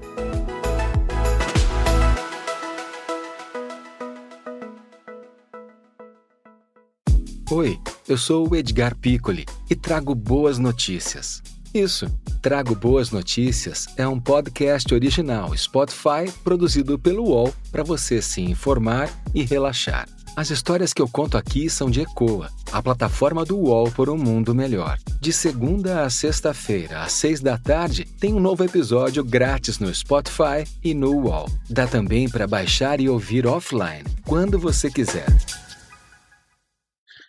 Oi, eu sou o Edgar Piccoli e trago boas notícias. Isso, Trago Boas Notícias é um podcast original Spotify produzido pelo UOL para você se informar e relaxar. As histórias que eu conto aqui são de Ecoa, a plataforma do UOL por um mundo melhor. De segunda a sexta-feira, às seis da tarde, tem um novo episódio grátis no Spotify e no UOL. Dá também para baixar e ouvir offline, quando você quiser.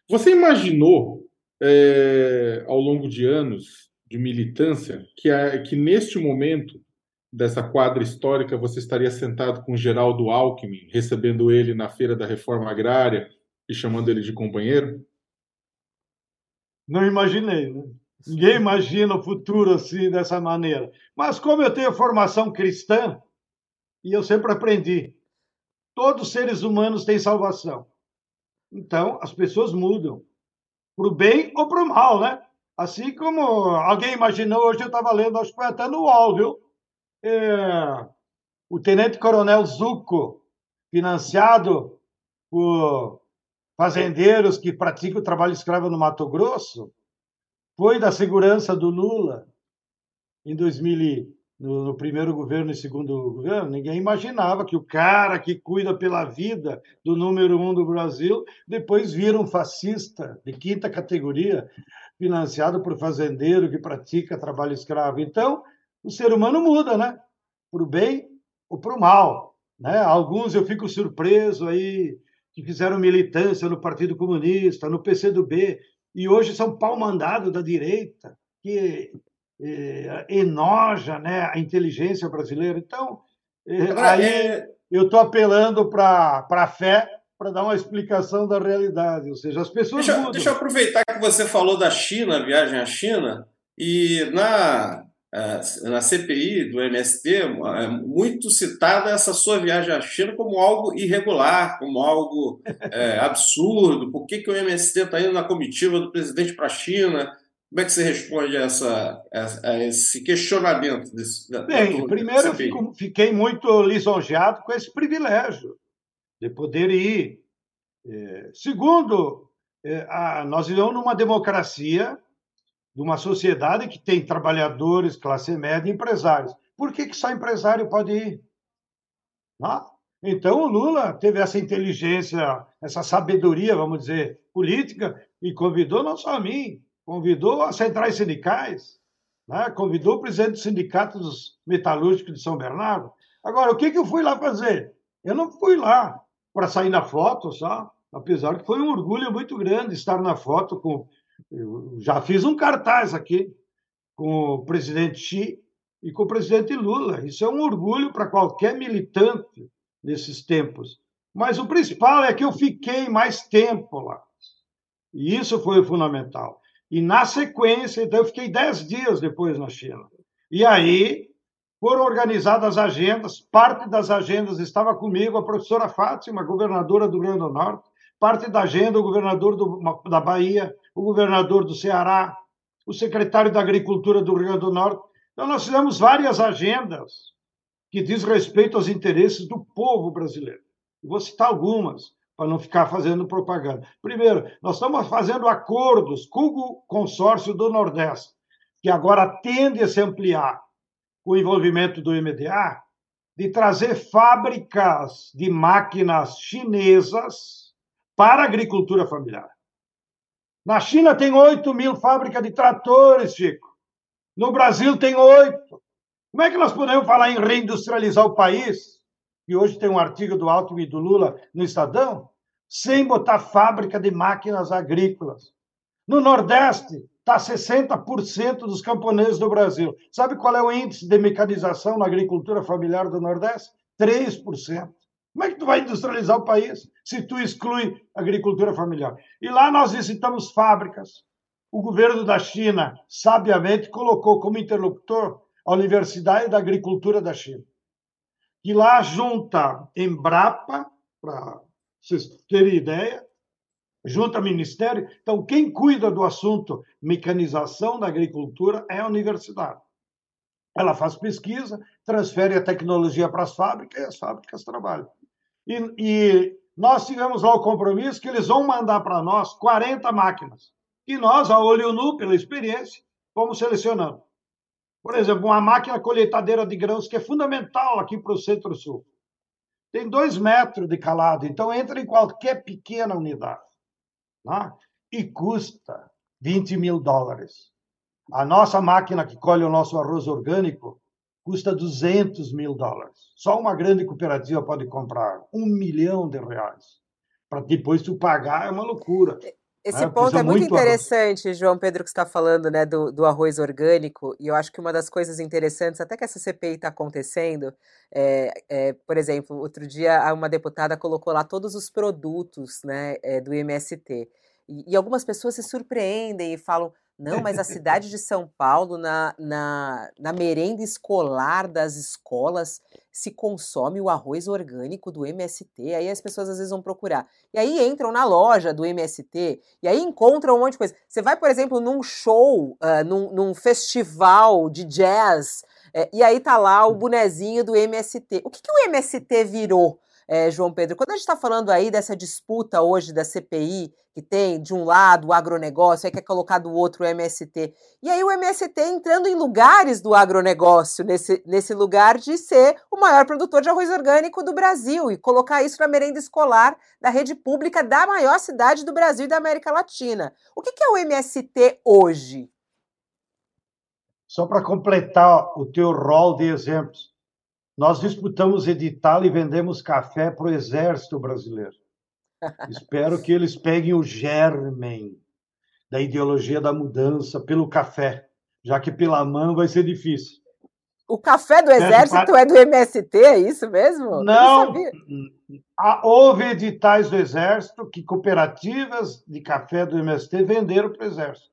Você imaginou, é, ao longo de anos, de militância que, é, que neste momento dessa quadra histórica você estaria sentado com Geraldo Alckmin, recebendo ele na Feira da Reforma Agrária e chamando ele de companheiro? Não imaginei, né? Ninguém imagina o futuro assim, dessa maneira. Mas como eu tenho formação cristã, e eu sempre aprendi, todos os seres humanos têm salvação. Então, as pessoas mudam, para o bem ou para o mal, né? Assim como alguém imaginou, hoje eu estava lendo, acho que foi até no UOL, viu? É, o tenente-coronel Zucco, financiado por fazendeiros que praticam trabalho escravo no Mato Grosso, foi da segurança do Lula em 2000 no, no, primeiro governo e segundo governo, ninguém imaginava que o cara que cuida pela vida do número um do Brasil depois vira um fascista de quinta categoria, financiado por fazendeiro que pratica trabalho escravo. Então, o ser humano muda, né? Para o bem ou para o mal. Né? Alguns eu fico surpreso aí que fizeram militância no Partido Comunista, no PCdoB, e hoje são pau mandado da direita, que é, enoja né, a inteligência brasileira. Então, é, aí é... eu estou apelando para a fé para dar uma explicação da realidade. Ou seja, as pessoas. Deixa, mudam. deixa eu aproveitar que você falou da China, a viagem à China, e na, na CPI do MST, é muito citada essa sua viagem à China como algo irregular, como algo é, absurdo. Por que, que o MST está indo na comitiva do presidente para a China? Como é que você responde a, essa, a, esse questionamento? Desse, Bem, da, primeiro eu fico, fiquei muito lisonjeado com esse privilégio de poder ir. É, segundo, é, a, nós vivemos numa democracia, numa sociedade que tem trabalhadores, classe média e empresários. Por que, que só empresário pode ir? Não? Então, o Lula teve essa inteligência, essa sabedoria, vamos dizer, política, e convidou não só a mim, convidou as centrais sindicais, né? convidou o presidente do Sindicato dos Metalúrgicos de São Bernardo. Agora, o que, que eu fui lá fazer? Eu não fui lá para sair na foto só, apesar que foi um orgulho muito grande estar na foto com. Eu já fiz um cartaz aqui com o presidente Xi e com o presidente Lula. Isso é um orgulho para qualquer militante nesses tempos. Mas o principal é que eu fiquei mais tempo lá. E isso foi o fundamental. E na sequência, então eu fiquei dez dias depois na China. E aí foram organizadas agendas, parte das agendas estava comigo a professora Fátima, governadora do Rio Grande do Norte, parte da agenda o governador do, da Bahia, o governador do Ceará, o secretário da Agricultura do Rio Grande do Norte. Então nós fizemos várias agendas que diz respeito aos interesses do povo brasileiro. Vou citar algumas para não ficar fazendo propaganda. Primeiro, nós estamos fazendo acordos com o consórcio do Nordeste, que agora tende a se ampliar com o envolvimento do MDA, de trazer fábricas de máquinas chinesas para a agricultura familiar. Na China tem 8 mil fábricas de tratores, Chico. No Brasil tem oito. Como é que nós podemos falar em reindustrializar o país? Que hoje tem um artigo do Alckmin e do Lula no Estadão, sem botar fábrica de máquinas agrícolas. No Nordeste, está 60% dos camponeses do Brasil. Sabe qual é o índice de mecanização na agricultura familiar do Nordeste? 3%. Como é que tu vai industrializar o país se tu exclui a agricultura familiar? E lá nós visitamos fábricas. O governo da China, sabiamente, colocou como interlocutor a Universidade da Agricultura da China, que lá junta Embrapa, para vocês terem ideia, junto ao Ministério. Então, quem cuida do assunto mecanização da agricultura é a universidade. Ela faz pesquisa, transfere a tecnologia para as fábricas e as fábricas trabalham. E, e nós tivemos lá o compromisso que eles vão mandar para nós 40 máquinas. E nós, a olho nu, pela experiência, fomos selecionando. Por exemplo, uma máquina colheitadeira de grãos, que é fundamental aqui para o Centro-Sul tem dois metros de calado, então entra em qualquer pequena unidade. Né? E custa 20 mil dólares. A nossa máquina que colhe o nosso arroz orgânico custa 200 mil dólares. Só uma grande cooperativa pode comprar um milhão de reais. Para depois tu pagar é uma loucura. Esse é, ponto é muito, muito interessante, arroz. João Pedro, que está falando né, do, do, arroz orgânico, e eu acho que uma das coisas interessantes, até que essa CPI está acontecendo, é, é, por exemplo, outro dia uma deputada colocou lá todos os produtos né, é, do MST, e, e algumas pessoas se surpreendem e falam, não, mas a cidade de São Paulo, na, na, na merenda escolar das escolas, se consome o arroz orgânico do MST. Aí as pessoas às vezes vão procurar. E aí entram na loja do MST e aí encontram um monte de coisa. Você vai, por exemplo, num show, uh, num, num festival de jazz É, e aí tá lá o bonezinho do MST. O que, que o MST virou? É, João Pedro. Quando a gente está falando aí dessa disputa hoje da CPI, que tem de um lado o agronegócio, aí quer colocar do outro o MST. E aí o MST entrando em lugares do agronegócio, nesse, nesse lugar de ser o maior produtor de arroz orgânico do Brasil e colocar isso na merenda escolar da rede pública da maior cidade do Brasil e da América Latina. O que, que é o MST hoje? Só para completar o teu rol de exemplos, nós disputamos edital e vendemos café para o Exército Brasileiro. Espero que eles peguem o germen da ideologia da mudança pelo café, já que pela mão vai ser difícil. O café do Exército é do MST, é isso mesmo? Não, não houve editais do Exército que cooperativas de café do MST venderam para o Exército.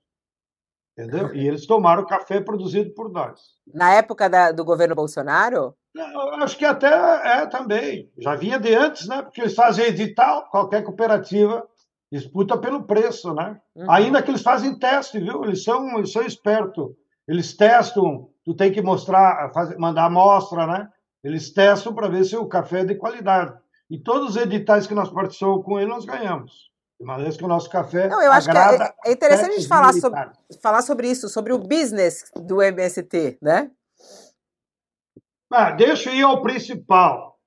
Entendeu? E eles tomaram café produzido por nós. Na época da, do governo Bolsonaro? Eu acho que até é também. Já vinha de antes, né? Porque eles fazem edital, qualquer cooperativa disputa pelo preço, né? Uhum. Ainda que eles fazem teste, viu? Eles são, eles são espertos. Eles testam, tu tem que mostrar, fazer, mandar amostra, né? Eles testam para ver se o café é de qualidade. E todos os editais que nós participamos com ele, nós ganhamos. De maneira que o nosso café. Não, eu acho que é, é interessante a gente falar sobre, falar sobre isso, sobre o business do MST, né? Ah, deixa eu ir ao principal.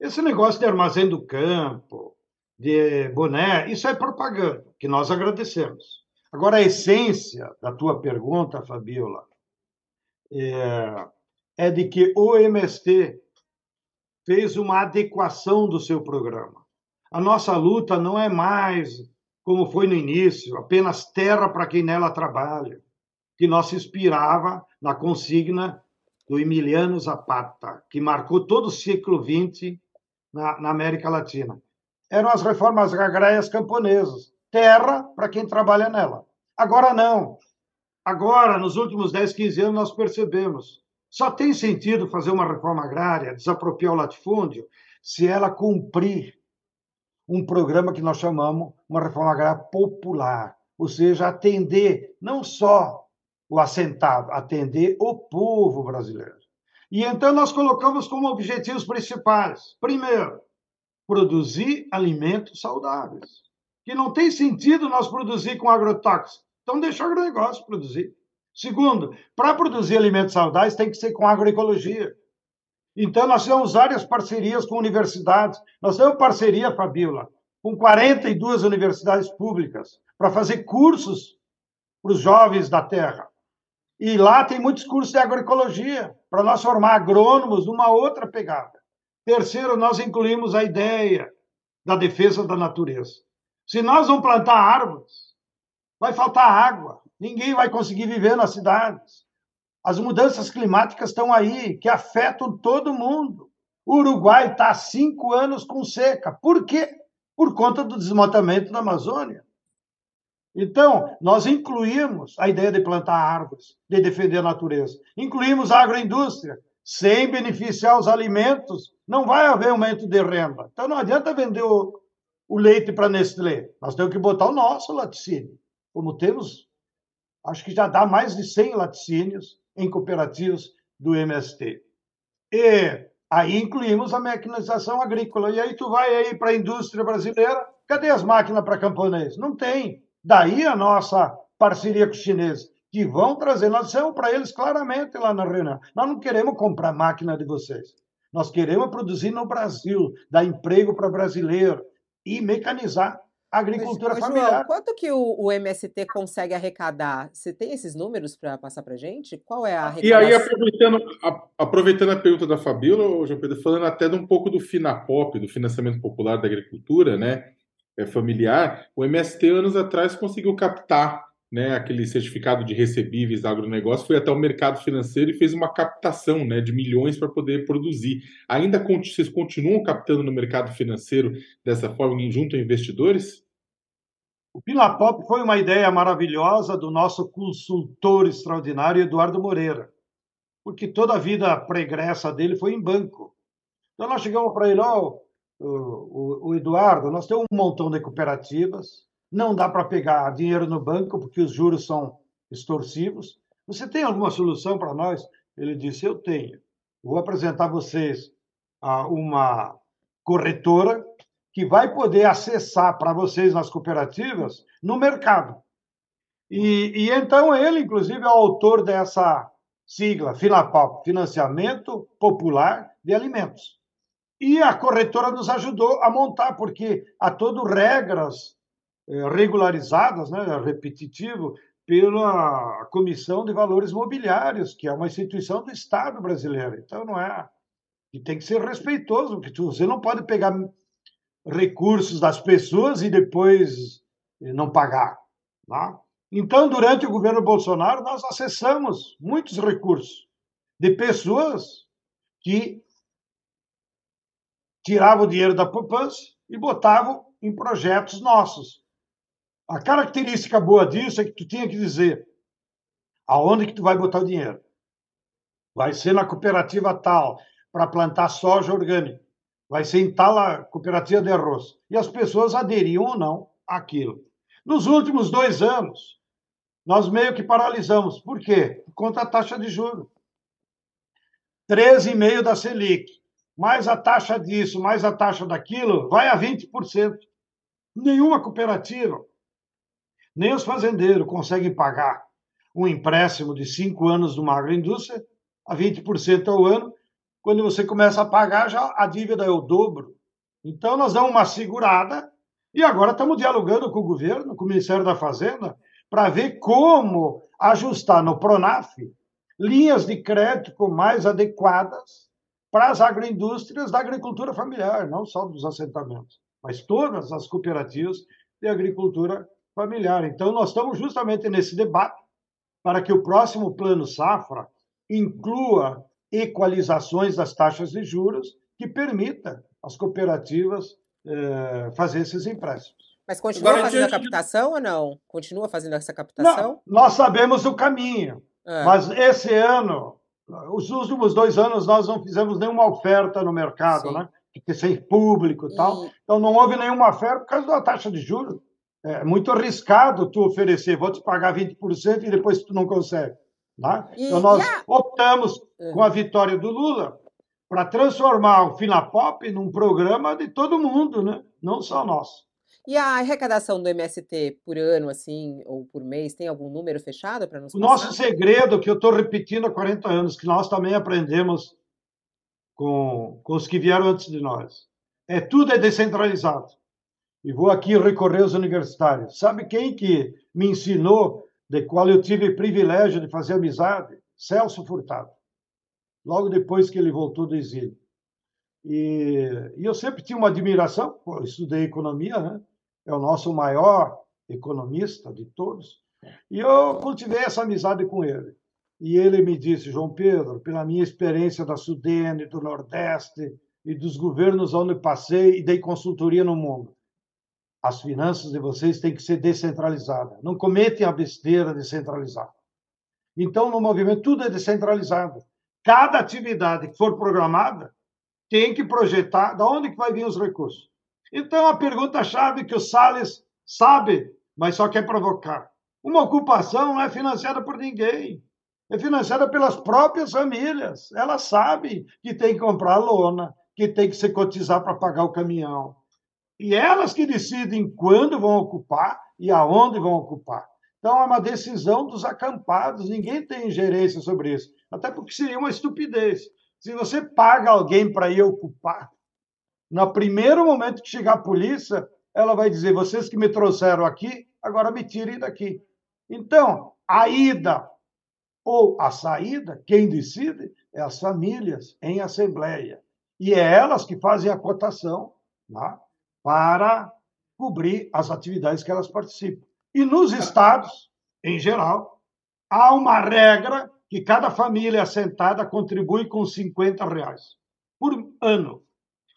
Esse negócio de armazém do campo, de boné, isso é propaganda, que nós agradecemos. Agora, a essência da tua pergunta, Fabiola, é, é de que o MST fez uma adequação do seu programa. A nossa luta não é mais, como foi no início, apenas terra para quem nela trabalha, que nós inspirava na consigna do Emiliano Zapata, que marcou todo o século XX na, na América Latina. Eram as reformas agrárias camponesas, terra para quem trabalha nela. Agora não. Agora, nos últimos 10, 15 anos, nós percebemos. Só tem sentido fazer uma reforma agrária, desapropriar o latifúndio, se ela cumprir um programa que nós chamamos uma reforma agrária popular, ou seja, atender não só o assentado, atender o povo brasileiro. E então nós colocamos como objetivos principais: primeiro, produzir alimentos saudáveis. Que não tem sentido nós produzir com agrotóxico. Então deixa o agronegócio produzir. Segundo, para produzir alimentos saudáveis tem que ser com agroecologia. Então nós temos várias parcerias com universidades. Nós temos parceria, Fabiola, com 42 universidades públicas para fazer cursos para os jovens da terra. E lá tem muitos cursos de agroecologia, para nós formar agrônomos numa outra pegada. Terceiro, nós incluímos a ideia da defesa da natureza. Se nós não plantar árvores, vai faltar água, ninguém vai conseguir viver nas cidades. As mudanças climáticas estão aí, que afetam todo mundo. O Uruguai está há cinco anos com seca. Por quê? Por conta do desmatamento da Amazônia. Então, nós incluímos a ideia de plantar árvores, de defender a natureza. Incluímos a agroindústria. Sem beneficiar os alimentos, não vai haver aumento de renda. Então, não adianta vender o, o leite para Nestlé. Nós temos que botar o nosso laticínio. Como temos, acho que já dá mais de 100 laticínios em cooperativas do MST. E aí incluímos a mecanização agrícola. E aí tu vai aí para a indústria brasileira, cadê as máquinas para camponês? Não tem. Daí a nossa parceria com os chineses, que vão trazer. Nós dissemos para eles claramente lá na reunião: nós não queremos comprar máquina de vocês. Nós queremos produzir no Brasil, dar emprego para brasileiro e mecanizar agricultura mas, mas, familiar. João, quanto que o, o, MST consegue arrecadar? Você tem esses números para passar para gente? Qual é a arrecadação? E aí, aproveitando a, aproveitando a pergunta da Fabíola, João Pedro, falando até de um pouco do FINAPOP, do Financiamento Popular da Agricultura, né? é, familiar, o MST anos atrás conseguiu captar né, aquele certificado de recebíveis do agronegócio, foi até o mercado financeiro e fez uma captação né, de milhões para poder produzir. Ainda vocês continuam captando no mercado financeiro dessa forma, junto a investidores? O Pilapop foi uma ideia maravilhosa do nosso consultor extraordinário Eduardo Moreira, porque toda a vida pregressa dele foi em banco. Então nós chegamos para ele, oh, o, o, Eduardo, nós temos um montão de cooperativas, não dá para pegar dinheiro no banco porque os juros são extorsivos. Você tem alguma solução para nós? Ele disse: Eu tenho. Vou apresentar vocês a uma corretora que vai poder acessar para vocês nas cooperativas no mercado. E, e, então ele, inclusive, é o autor dessa sigla, FINAPOP, Financiamento Popular de Alimentos. E a corretora nos ajudou a montar, porque há todo regras eh, regularizadas, né, repetitivo, pela Comissão de Valores Mobiliários, que é uma instituição do Estado brasileiro. Então, não é. E tem que ser respeitoso, porque você não pode pegar recursos das pessoas e depois não pagar. Tá? Então, durante o governo Bolsonaro, nós acessamos muitos recursos de pessoas que tiravam o dinheiro da poupança e botavam em projetos nossos. A característica boa disso é que tu tinha que dizer aonde que tu vai botar o dinheiro. Vai ser na cooperativa tal, para plantar soja orgânica. Vai ser em tal cooperativa de arroz. E as pessoas aderiam ou não àquilo. Nos últimos dois anos, nós meio que paralisamos. Por quê? Por conta da taxa de juros. 13,5% da Selic, mais a taxa disso, mais a taxa daquilo, vai a 20%. Nenhuma cooperativa, nem os fazendeiros conseguem pagar um empréstimo de cinco anos de uma agroindústria a 20% ao ano. Quando você começa a pagar, já a dívida é o dobro. Então, nós damos uma segurada e agora estamos dialogando com o governo, com o Ministério da Fazenda, para ver como ajustar no Pronaf linhas de crédito mais adequadas para as agroindústrias da agricultura familiar, não só dos assentamentos, mas todas as cooperativas de agricultura familiar. Então, nós estamos justamente nesse debate para que o próximo plano safra inclua equalizações das taxas de juros que permita às cooperativas eh, fazer esses empréstimos. Mas continua Agora, fazendo a captação de... ou não? Continua fazendo essa captação? Não, nós sabemos o caminho. É. Mas esse ano, os últimos dois anos, nós não fizemos nenhuma oferta no mercado, Sim. né? Tem que ser público e tal. Então não houve nenhuma oferta por causa da taxa de juros. É muito arriscado tu oferecer, vou te pagar 20% e depois tu não consegue. Tá? E, então nós a... optamos, é. com a vitória do Lula, para transformar o Finapop num programa de todo mundo, né? não só nosso. E a arrecadação do MST por ano, assim, ou por mês, tem algum número fechado para nos O nosso segredo, que eu estou repetindo há 40 anos, que nós também aprendemos com, com os que vieram antes de nós, é tudo é descentralizado. E vou aqui recorrer aos universitários. Sabe quem que me ensinou, de qual eu tive privilégio de fazer amizade? Celso Furtado. Logo depois que ele voltou do exílio. E, e eu sempre tinha uma admiração, eu estudei economia, né? é o nosso maior economista de todos, e eu cultivei essa amizade com ele. E ele me disse, João Pedro, pela minha experiência da Sudene, do Nordeste e dos governos onde passei e dei consultoria no mundo, as finanças de vocês têm que ser descentralizadas. Não cometem a besteira de centralizar. Então, no movimento, tudo é descentralizado. Cada atividade que for programada tem que projetar de onde que vai vir os recursos. Então, a pergunta-chave que o Salles sabe, mas só quer provocar. Uma ocupação não é financiada por ninguém. É financiada pelas próprias famílias. Elas sabem que tem que comprar lona, que tem que se cotizar para pagar o caminhão. E elas que decidem quando vão ocupar e aonde vão ocupar. Então, é uma decisão dos acampados. Ninguém tem ingerência sobre isso. Até porque seria uma estupidez. Se você paga alguém para ir ocupar, no primeiro momento que chegar a polícia, ela vai dizer: vocês que me trouxeram aqui, agora me tirem daqui. Então, a ida ou a saída, quem decide é as famílias em assembleia. E é elas que fazem a cotação né, para cobrir as atividades que elas participam. E nos estados, em geral, há uma regra que cada família assentada contribui com 50 reais por ano.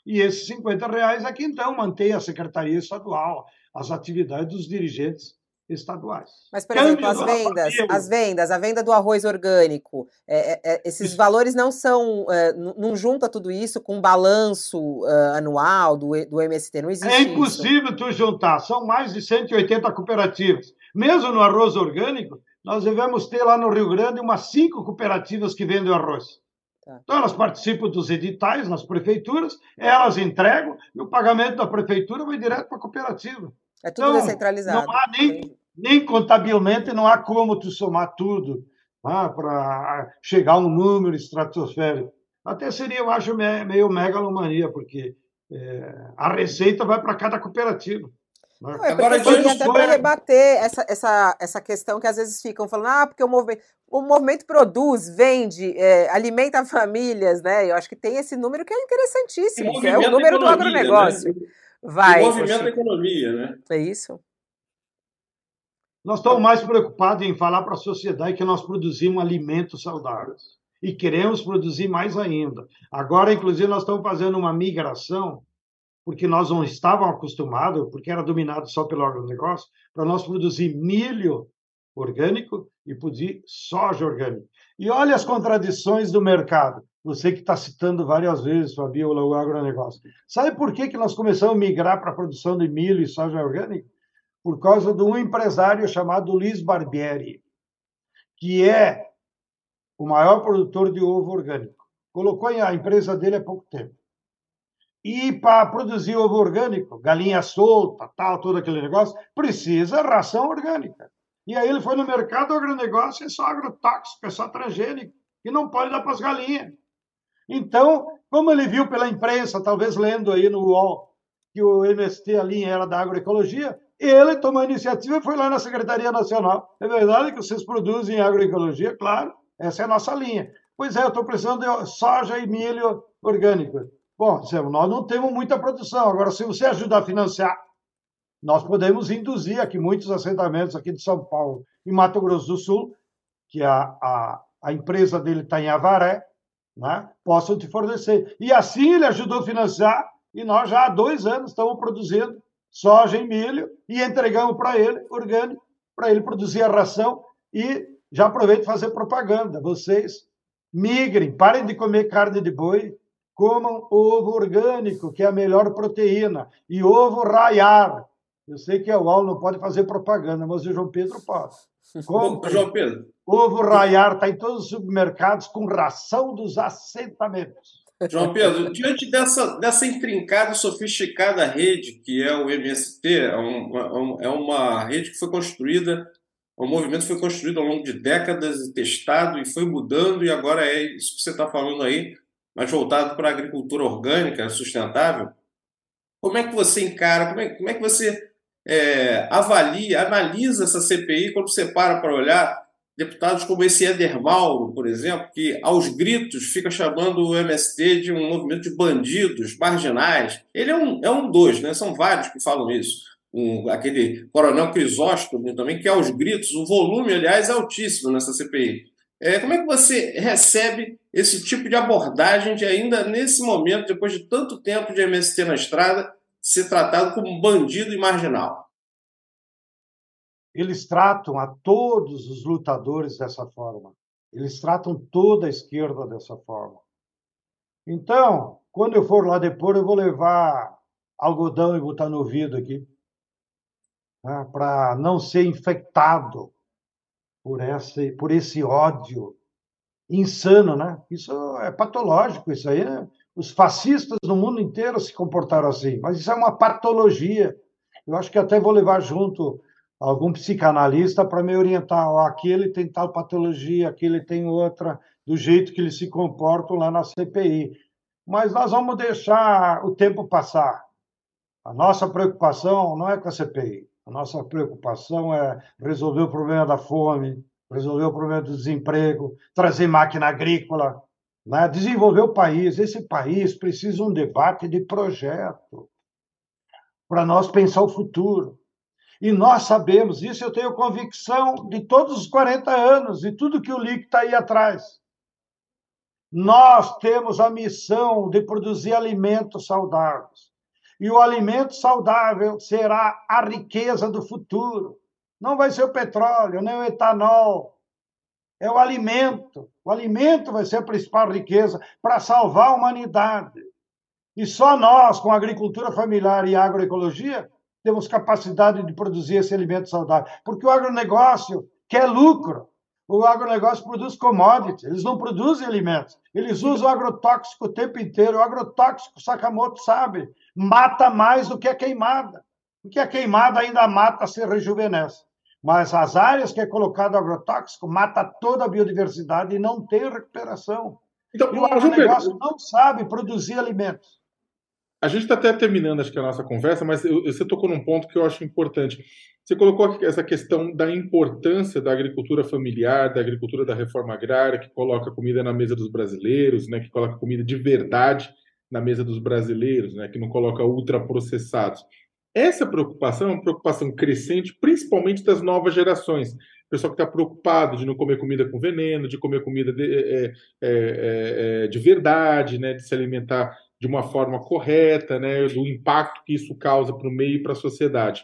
E esses 50 reais é que então mantém a Secretaria Estadual, as atividades dos dirigentes estaduais. Mas, por exemplo, as vendas, as vendas, a venda do arroz orgânico, é, é, é esses isso. valores não são, é, não junta tudo isso com um balanço uh, anual do, do MST, não existe É impossível isso. tu juntar, são mais de 180 cooperativas. Mesmo no arroz orgânico, nós devemos ter lá no Rio Grande umas cinco cooperativas que vendem arroz. Tá. Então, elas participam dos editais nas prefeituras, elas entregam e o pagamento da prefeitura vai direto para a cooperativa. É tudo então, descentralizado. Não há nem, nem contabilmente, não há como tu somar tudo ah, para chegar a um número estratosférico. Até seria, eu acho, meio megalomania, porque é, a receita vai para cada cooperativa. Não, é Agora, até para rebater essa, essa, essa questão que às vezes ficam falando, ah, porque o movimento, o movimento produz, vende, é, alimenta famílias, né? Eu acho que tem esse número que é interessantíssimo, que é o número do agronegócio. Né? Vai. O movimento da economia, né? É isso. Nós estamos mais preocupados em falar para a sociedade que nós produzimos alimentos saudáveis. E queremos produzir mais ainda. Agora, inclusive, nós estamos fazendo uma migração porque nós não estávamos acostumados, porque era dominado só pelo agronegócio, para nós produzir milho orgânico e produzir soja orgânica. E olha as contradições do mercado. Você que está citando várias vezes, Fabiola, o agronegócio. Sabe por que, que nós começamos a migrar para a produção de milho e soja orgânica? Por causa de um empresário chamado Luiz Barbieri, que é o maior produtor de ovo orgânico. Colocou a empresa dele há pouco tempo. E para produzir ovo orgânico, galinha solta, tal, todo aquele negócio, precisa ração orgânica. E aí ele foi no mercado agronegócio, é só agrotóxico, é só transgênico, e não pode dar para as galinhas. Então, como ele viu pela imprensa, talvez lendo aí no UOL, que o MST, a linha era da agroecologia, ele tomou a iniciativa e foi lá na Secretaria Nacional. É verdade que vocês produzem agroecologia? Claro, essa é a nossa linha. Pois é, eu estou precisando de soja e milho orgânico. Bom, nós não temos muita produção. Agora, se você ajudar a financiar, nós podemos induzir aqui muitos assentamentos aqui de São Paulo e Mato Grosso do Sul, que a, a, a empresa dele está em Avaré, né, possam te fornecer. E assim ele ajudou a financiar, e nós já há dois anos estamos produzindo soja e milho e entregamos para ele, orgânico, para ele produzir a ração. E já aproveito para fazer propaganda. Vocês migrem, parem de comer carne de boi, comam ovo orgânico, que é a melhor proteína, e ovo raiar. Eu sei que a UOL não pode fazer propaganda, mas o João Pedro pode. Compre. João Pedro. Ovo raiar está em todos os supermercados com ração dos assentamentos. João Pedro, diante dessa, dessa intrincada e sofisticada rede que é o MST, é, um, é uma rede que foi construída, o movimento foi construído ao longo de décadas, testado e foi mudando, e agora é isso que você está falando aí, mas voltado para a agricultura orgânica, sustentável, como é que você encara, como é, como é que você é, avalia, analisa essa CPI quando você para para olhar deputados como esse Eder Mauro, por exemplo, que aos gritos fica chamando o MST de um movimento de bandidos marginais. Ele é um, é um dos, né? são vários que falam isso. Um, aquele coronel Crisóstomo também, que aos gritos, o volume, aliás, é altíssimo nessa CPI. É, como é que você recebe esse tipo de abordagem de ainda nesse momento, depois de tanto tempo de MST na estrada, ser tratado como bandido e marginal? Eles tratam a todos os lutadores dessa forma. Eles tratam toda a esquerda dessa forma. Então, quando eu for lá depois, eu vou levar algodão e botar no ouvido aqui, né, para não ser infectado por esse, por esse ódio insano, né? Isso é patológico, isso aí. É... Os fascistas no mundo inteiro se comportaram assim, mas isso é uma patologia. Eu acho que até vou levar junto algum psicanalista para me orientar. Oh, aqui ele tem tal patologia, aqui ele tem outra, do jeito que eles se comportam lá na CPI. Mas nós vamos deixar o tempo passar. A nossa preocupação não é com a CPI. A nossa preocupação é resolver o problema da fome, resolver o problema do desemprego, trazer máquina agrícola, né? desenvolver o país. Esse país precisa de um debate de projeto para nós pensar o futuro. E nós sabemos, isso eu tenho convicção de todos os 40 anos e tudo que o LIC está aí atrás. Nós temos a missão de produzir alimentos saudáveis. E o alimento saudável será a riqueza do futuro. Não vai ser o petróleo, nem o etanol. É o alimento. O alimento vai ser a principal riqueza para salvar a humanidade. E só nós, com agricultura familiar e agroecologia, temos capacidade de produzir esse alimento saudável. Porque o agronegócio quer lucro. O agronegócio produz commodity, eles não produzem alimentos. Eles usam o agrotóxico o tempo inteiro. O agrotóxico, Sakamoto sabe, mata mais do que a queimada. Porque a queimada ainda mata, se rejuvenesce. Mas as áreas que é colocado agrotóxico mata toda a biodiversidade e não tem recuperação. Então, e o agronegócio não sabe produzir alimentos. A gente está até terminando, acho que a nossa conversa, mas você tocou num ponto que eu acho importante. Você colocou essa questão da importância da agricultura familiar, da agricultura da reforma agrária, que coloca comida na mesa dos brasileiros, né, que coloca comida de verdade na mesa dos brasileiros, né, que não coloca ultraprocessados. Essa preocupação é uma preocupação crescente, principalmente das novas gerações. O pessoal que está preocupado de não comer comida com veneno, de comer comida de, é, é, é, é de verdade, né, de se alimentar de uma forma correta, né, do impacto que isso causa para o meio e para a sociedade.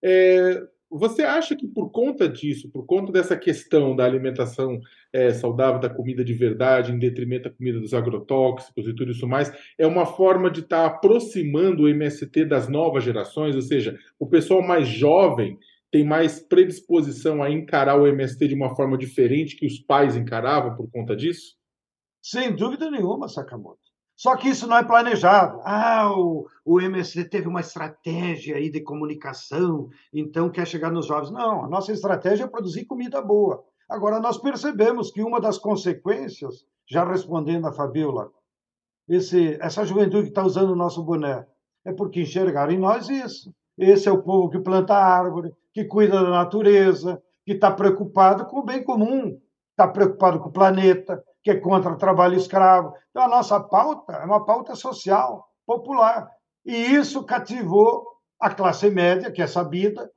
É, você acha que por conta disso, por conta dessa questão da alimentação é, saudável, da comida de verdade, em detrimento da comida dos agrotóxicos e tudo isso mais, é uma forma de estar tá aproximando o MST das novas gerações? Ou seja, o pessoal mais jovem tem mais predisposição a encarar o MST de uma forma diferente que os pais encaravam por conta disso? Sem dúvida nenhuma, Sakamoto. Só que isso não é planejado. Ah, o, o MST teve uma estratégia aí de comunicação, então quer chegar nos jovens. Não, a nossa estratégia é produzir comida boa. Agora, nós percebemos que uma das consequências, já respondendo a Fabiola, esse, essa juventude que está usando o nosso boné, é porque enxergaram em nós isso. Esse é o povo que planta árvore, que cuida da natureza, que está preocupado com o bem comum, está preocupado com o planeta, que é contra o trabalho escravo. Então, a nossa pauta é uma pauta social, popular. E isso cativou a classe média, que é sabida,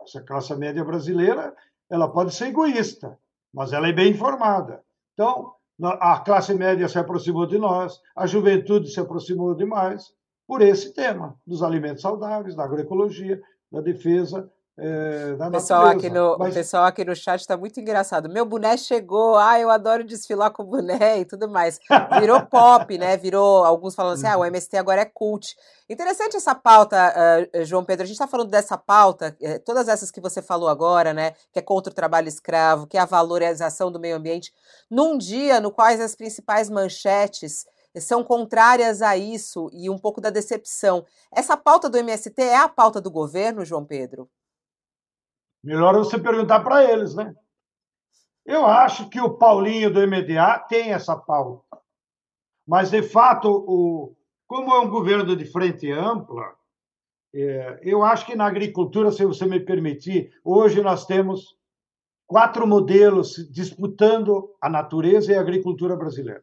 essa classe média brasileira, ela pode ser egoísta, mas ela é bem informada. Então, a classe média se aproximou de nós, a juventude se aproximou demais por esse tema dos alimentos saudáveis, da agroecologia, da defesa é, o, pessoal aqui no, Mas... o pessoal aqui no chat está muito engraçado. Meu boné chegou, ah, eu adoro desfilar com boné e tudo mais. Virou pop, né? Virou, alguns falando assim, ah, o MST uhum. agora é cult. Interessante essa pauta, uh, João Pedro. A gente está falando dessa pauta, eh, todas essas que você falou agora, né? Que é contra o trabalho escravo, que é a valorização do meio ambiente, num dia no qual as principais manchetes são contrárias a isso e um pouco da decepção. Essa pauta do MST é a pauta do governo, João Pedro? Melhor você perguntar para eles, né? Eu acho que o Paulinho do MDA tem essa pauta. Mas, de fato, o, como é um governo de frente ampla, é, eu acho que na agricultura, se você me permitir, hoje nós temos quatro modelos disputando a natureza e a agricultura brasileira.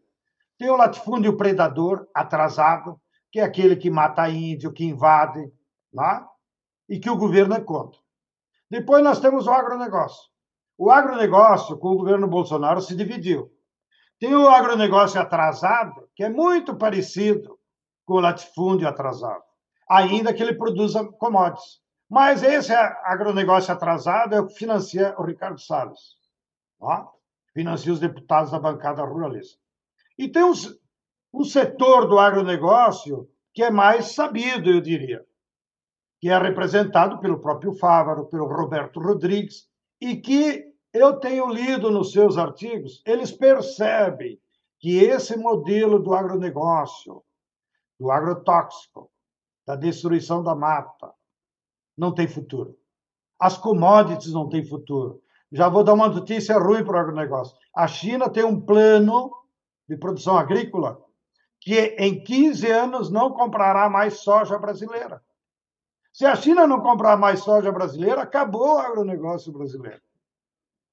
Tem o latifúndio predador atrasado, que é aquele que mata índio, que invade lá, e que o governo é contra. Depois nós temos o agronegócio. O agronegócio, com o governo Bolsonaro, se dividiu. Tem o agronegócio atrasado, que é muito parecido com o latifúndio atrasado, ainda que ele produza commodities. Mas esse agronegócio atrasado é o que financia o Ricardo Salles. Ó, financia os deputados da bancada ruralista. E tem um, um setor do agronegócio que é mais sabido, eu diria, que é representado pelo próprio Fávaro, pelo Roberto Rodrigues, e que eu tenho lido nos seus artigos, eles percebem que esse modelo do agronegócio, do agrotóxico, da destruição da mata, não tem futuro. As commodities não têm futuro. Já vou dar uma notícia ruim para o agronegócio. A China tem um plano de produção agrícola que em 15 anos não comprará mais soja brasileira. Se a China não comprar mais soja brasileira, acabou o agronegócio brasileiro.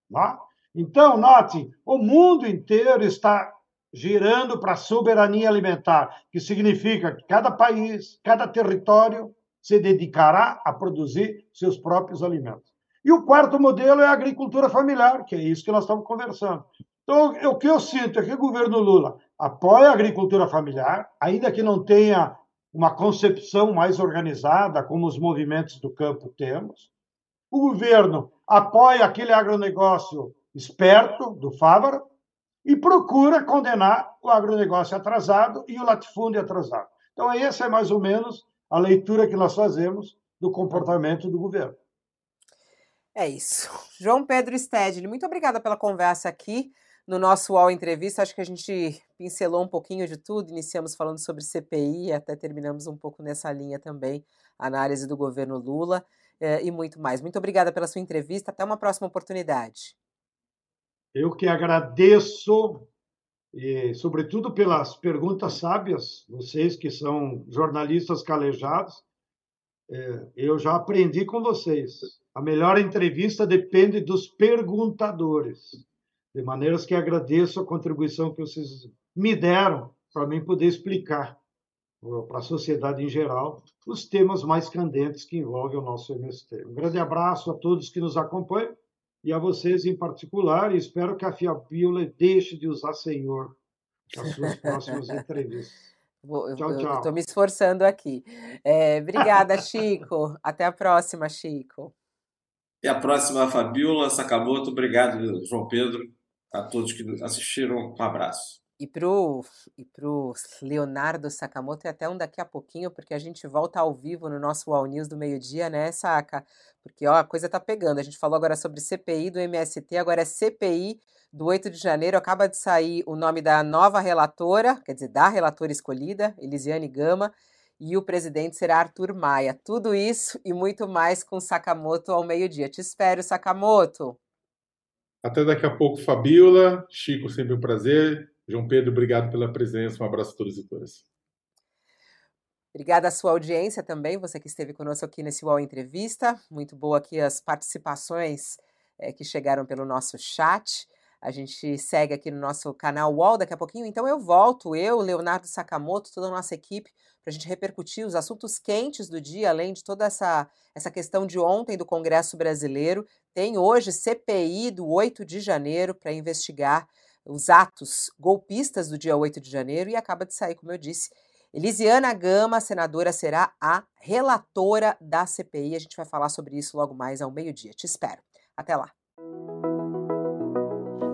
Tá? Então, note, o mundo inteiro está girando para a soberania alimentar, que significa que cada país, cada território se dedicará a produzir seus próprios alimentos. E o quarto modelo é a agricultura familiar, que é isso que nós estamos conversando. Então, o que eu sinto é que o governo Lula apoia a agricultura familiar, ainda que não tenha uma concepção mais organizada, como os movimentos do campo temos. O governo apoia aquele agronegócio esperto do Fávaro e procura condenar o agronegócio atrasado e o latifúndio atrasado. Então, essa é mais ou menos a leitura que nós fazemos do comportamento do governo. É isso. João Pedro Stedley, muito obrigada pela conversa aqui no nosso UOL Entrevista. Acho que a gente pincelou um pouquinho de tudo. Iniciamos falando sobre CPI, até terminamos um pouco nessa linha também, análise do governo Lula eh, e muito mais. Muito obrigada pela sua entrevista. Até uma próxima oportunidade. Eu que agradeço, e, sobretudo pelas perguntas sábias, vocês que são jornalistas calejados. É, eu já aprendi com vocês. A melhor entrevista depende dos perguntadores. De maneiras que agradeço a contribuição que vocês me deram para mim poder explicar para a sociedade em geral os temas mais candentes que envolvem o nosso MST. Um grande abraço a todos que nos acompanham e a vocês em particular, e espero que a Fiapíola deixe de usar senhor nas suas próximas entrevistas. Vou, tchau, tchau. Estou me esforçando aqui. É, obrigada, Chico. Até a próxima, Chico. Até a próxima, Fabiola Sakamoto. Obrigado, João Pedro. A todos que assistiram, um abraço. E pro, e pro Leonardo Sakamoto, e até um daqui a pouquinho, porque a gente volta ao vivo no nosso All News do meio-dia, né, Saca? Porque ó, a coisa tá pegando. A gente falou agora sobre CPI do MST, agora é CPI do 8 de janeiro. Acaba de sair o nome da nova relatora, quer dizer, da relatora escolhida, Elisiane Gama, e o presidente será Arthur Maia. Tudo isso e muito mais com Sakamoto ao meio-dia. Te espero, Sakamoto. Até daqui a pouco, Fabiola. Chico, sempre um prazer. João Pedro, obrigado pela presença. Um abraço a todos e todas. Obrigada à sua audiência também, você que esteve conosco aqui nesse UOL Entrevista. Muito boa aqui as participações é, que chegaram pelo nosso chat. A gente segue aqui no nosso canal UOL daqui a pouquinho. Então eu volto, eu, Leonardo Sakamoto, toda a nossa equipe, para a gente repercutir os assuntos quentes do dia, além de toda essa, essa questão de ontem do Congresso Brasileiro. Tem hoje CPI do 8 de janeiro para investigar os atos golpistas do dia 8 de janeiro e acaba de sair, como eu disse. Elisiana Gama, senadora, será a relatora da CPI. A gente vai falar sobre isso logo mais ao meio-dia. Te espero. Até lá.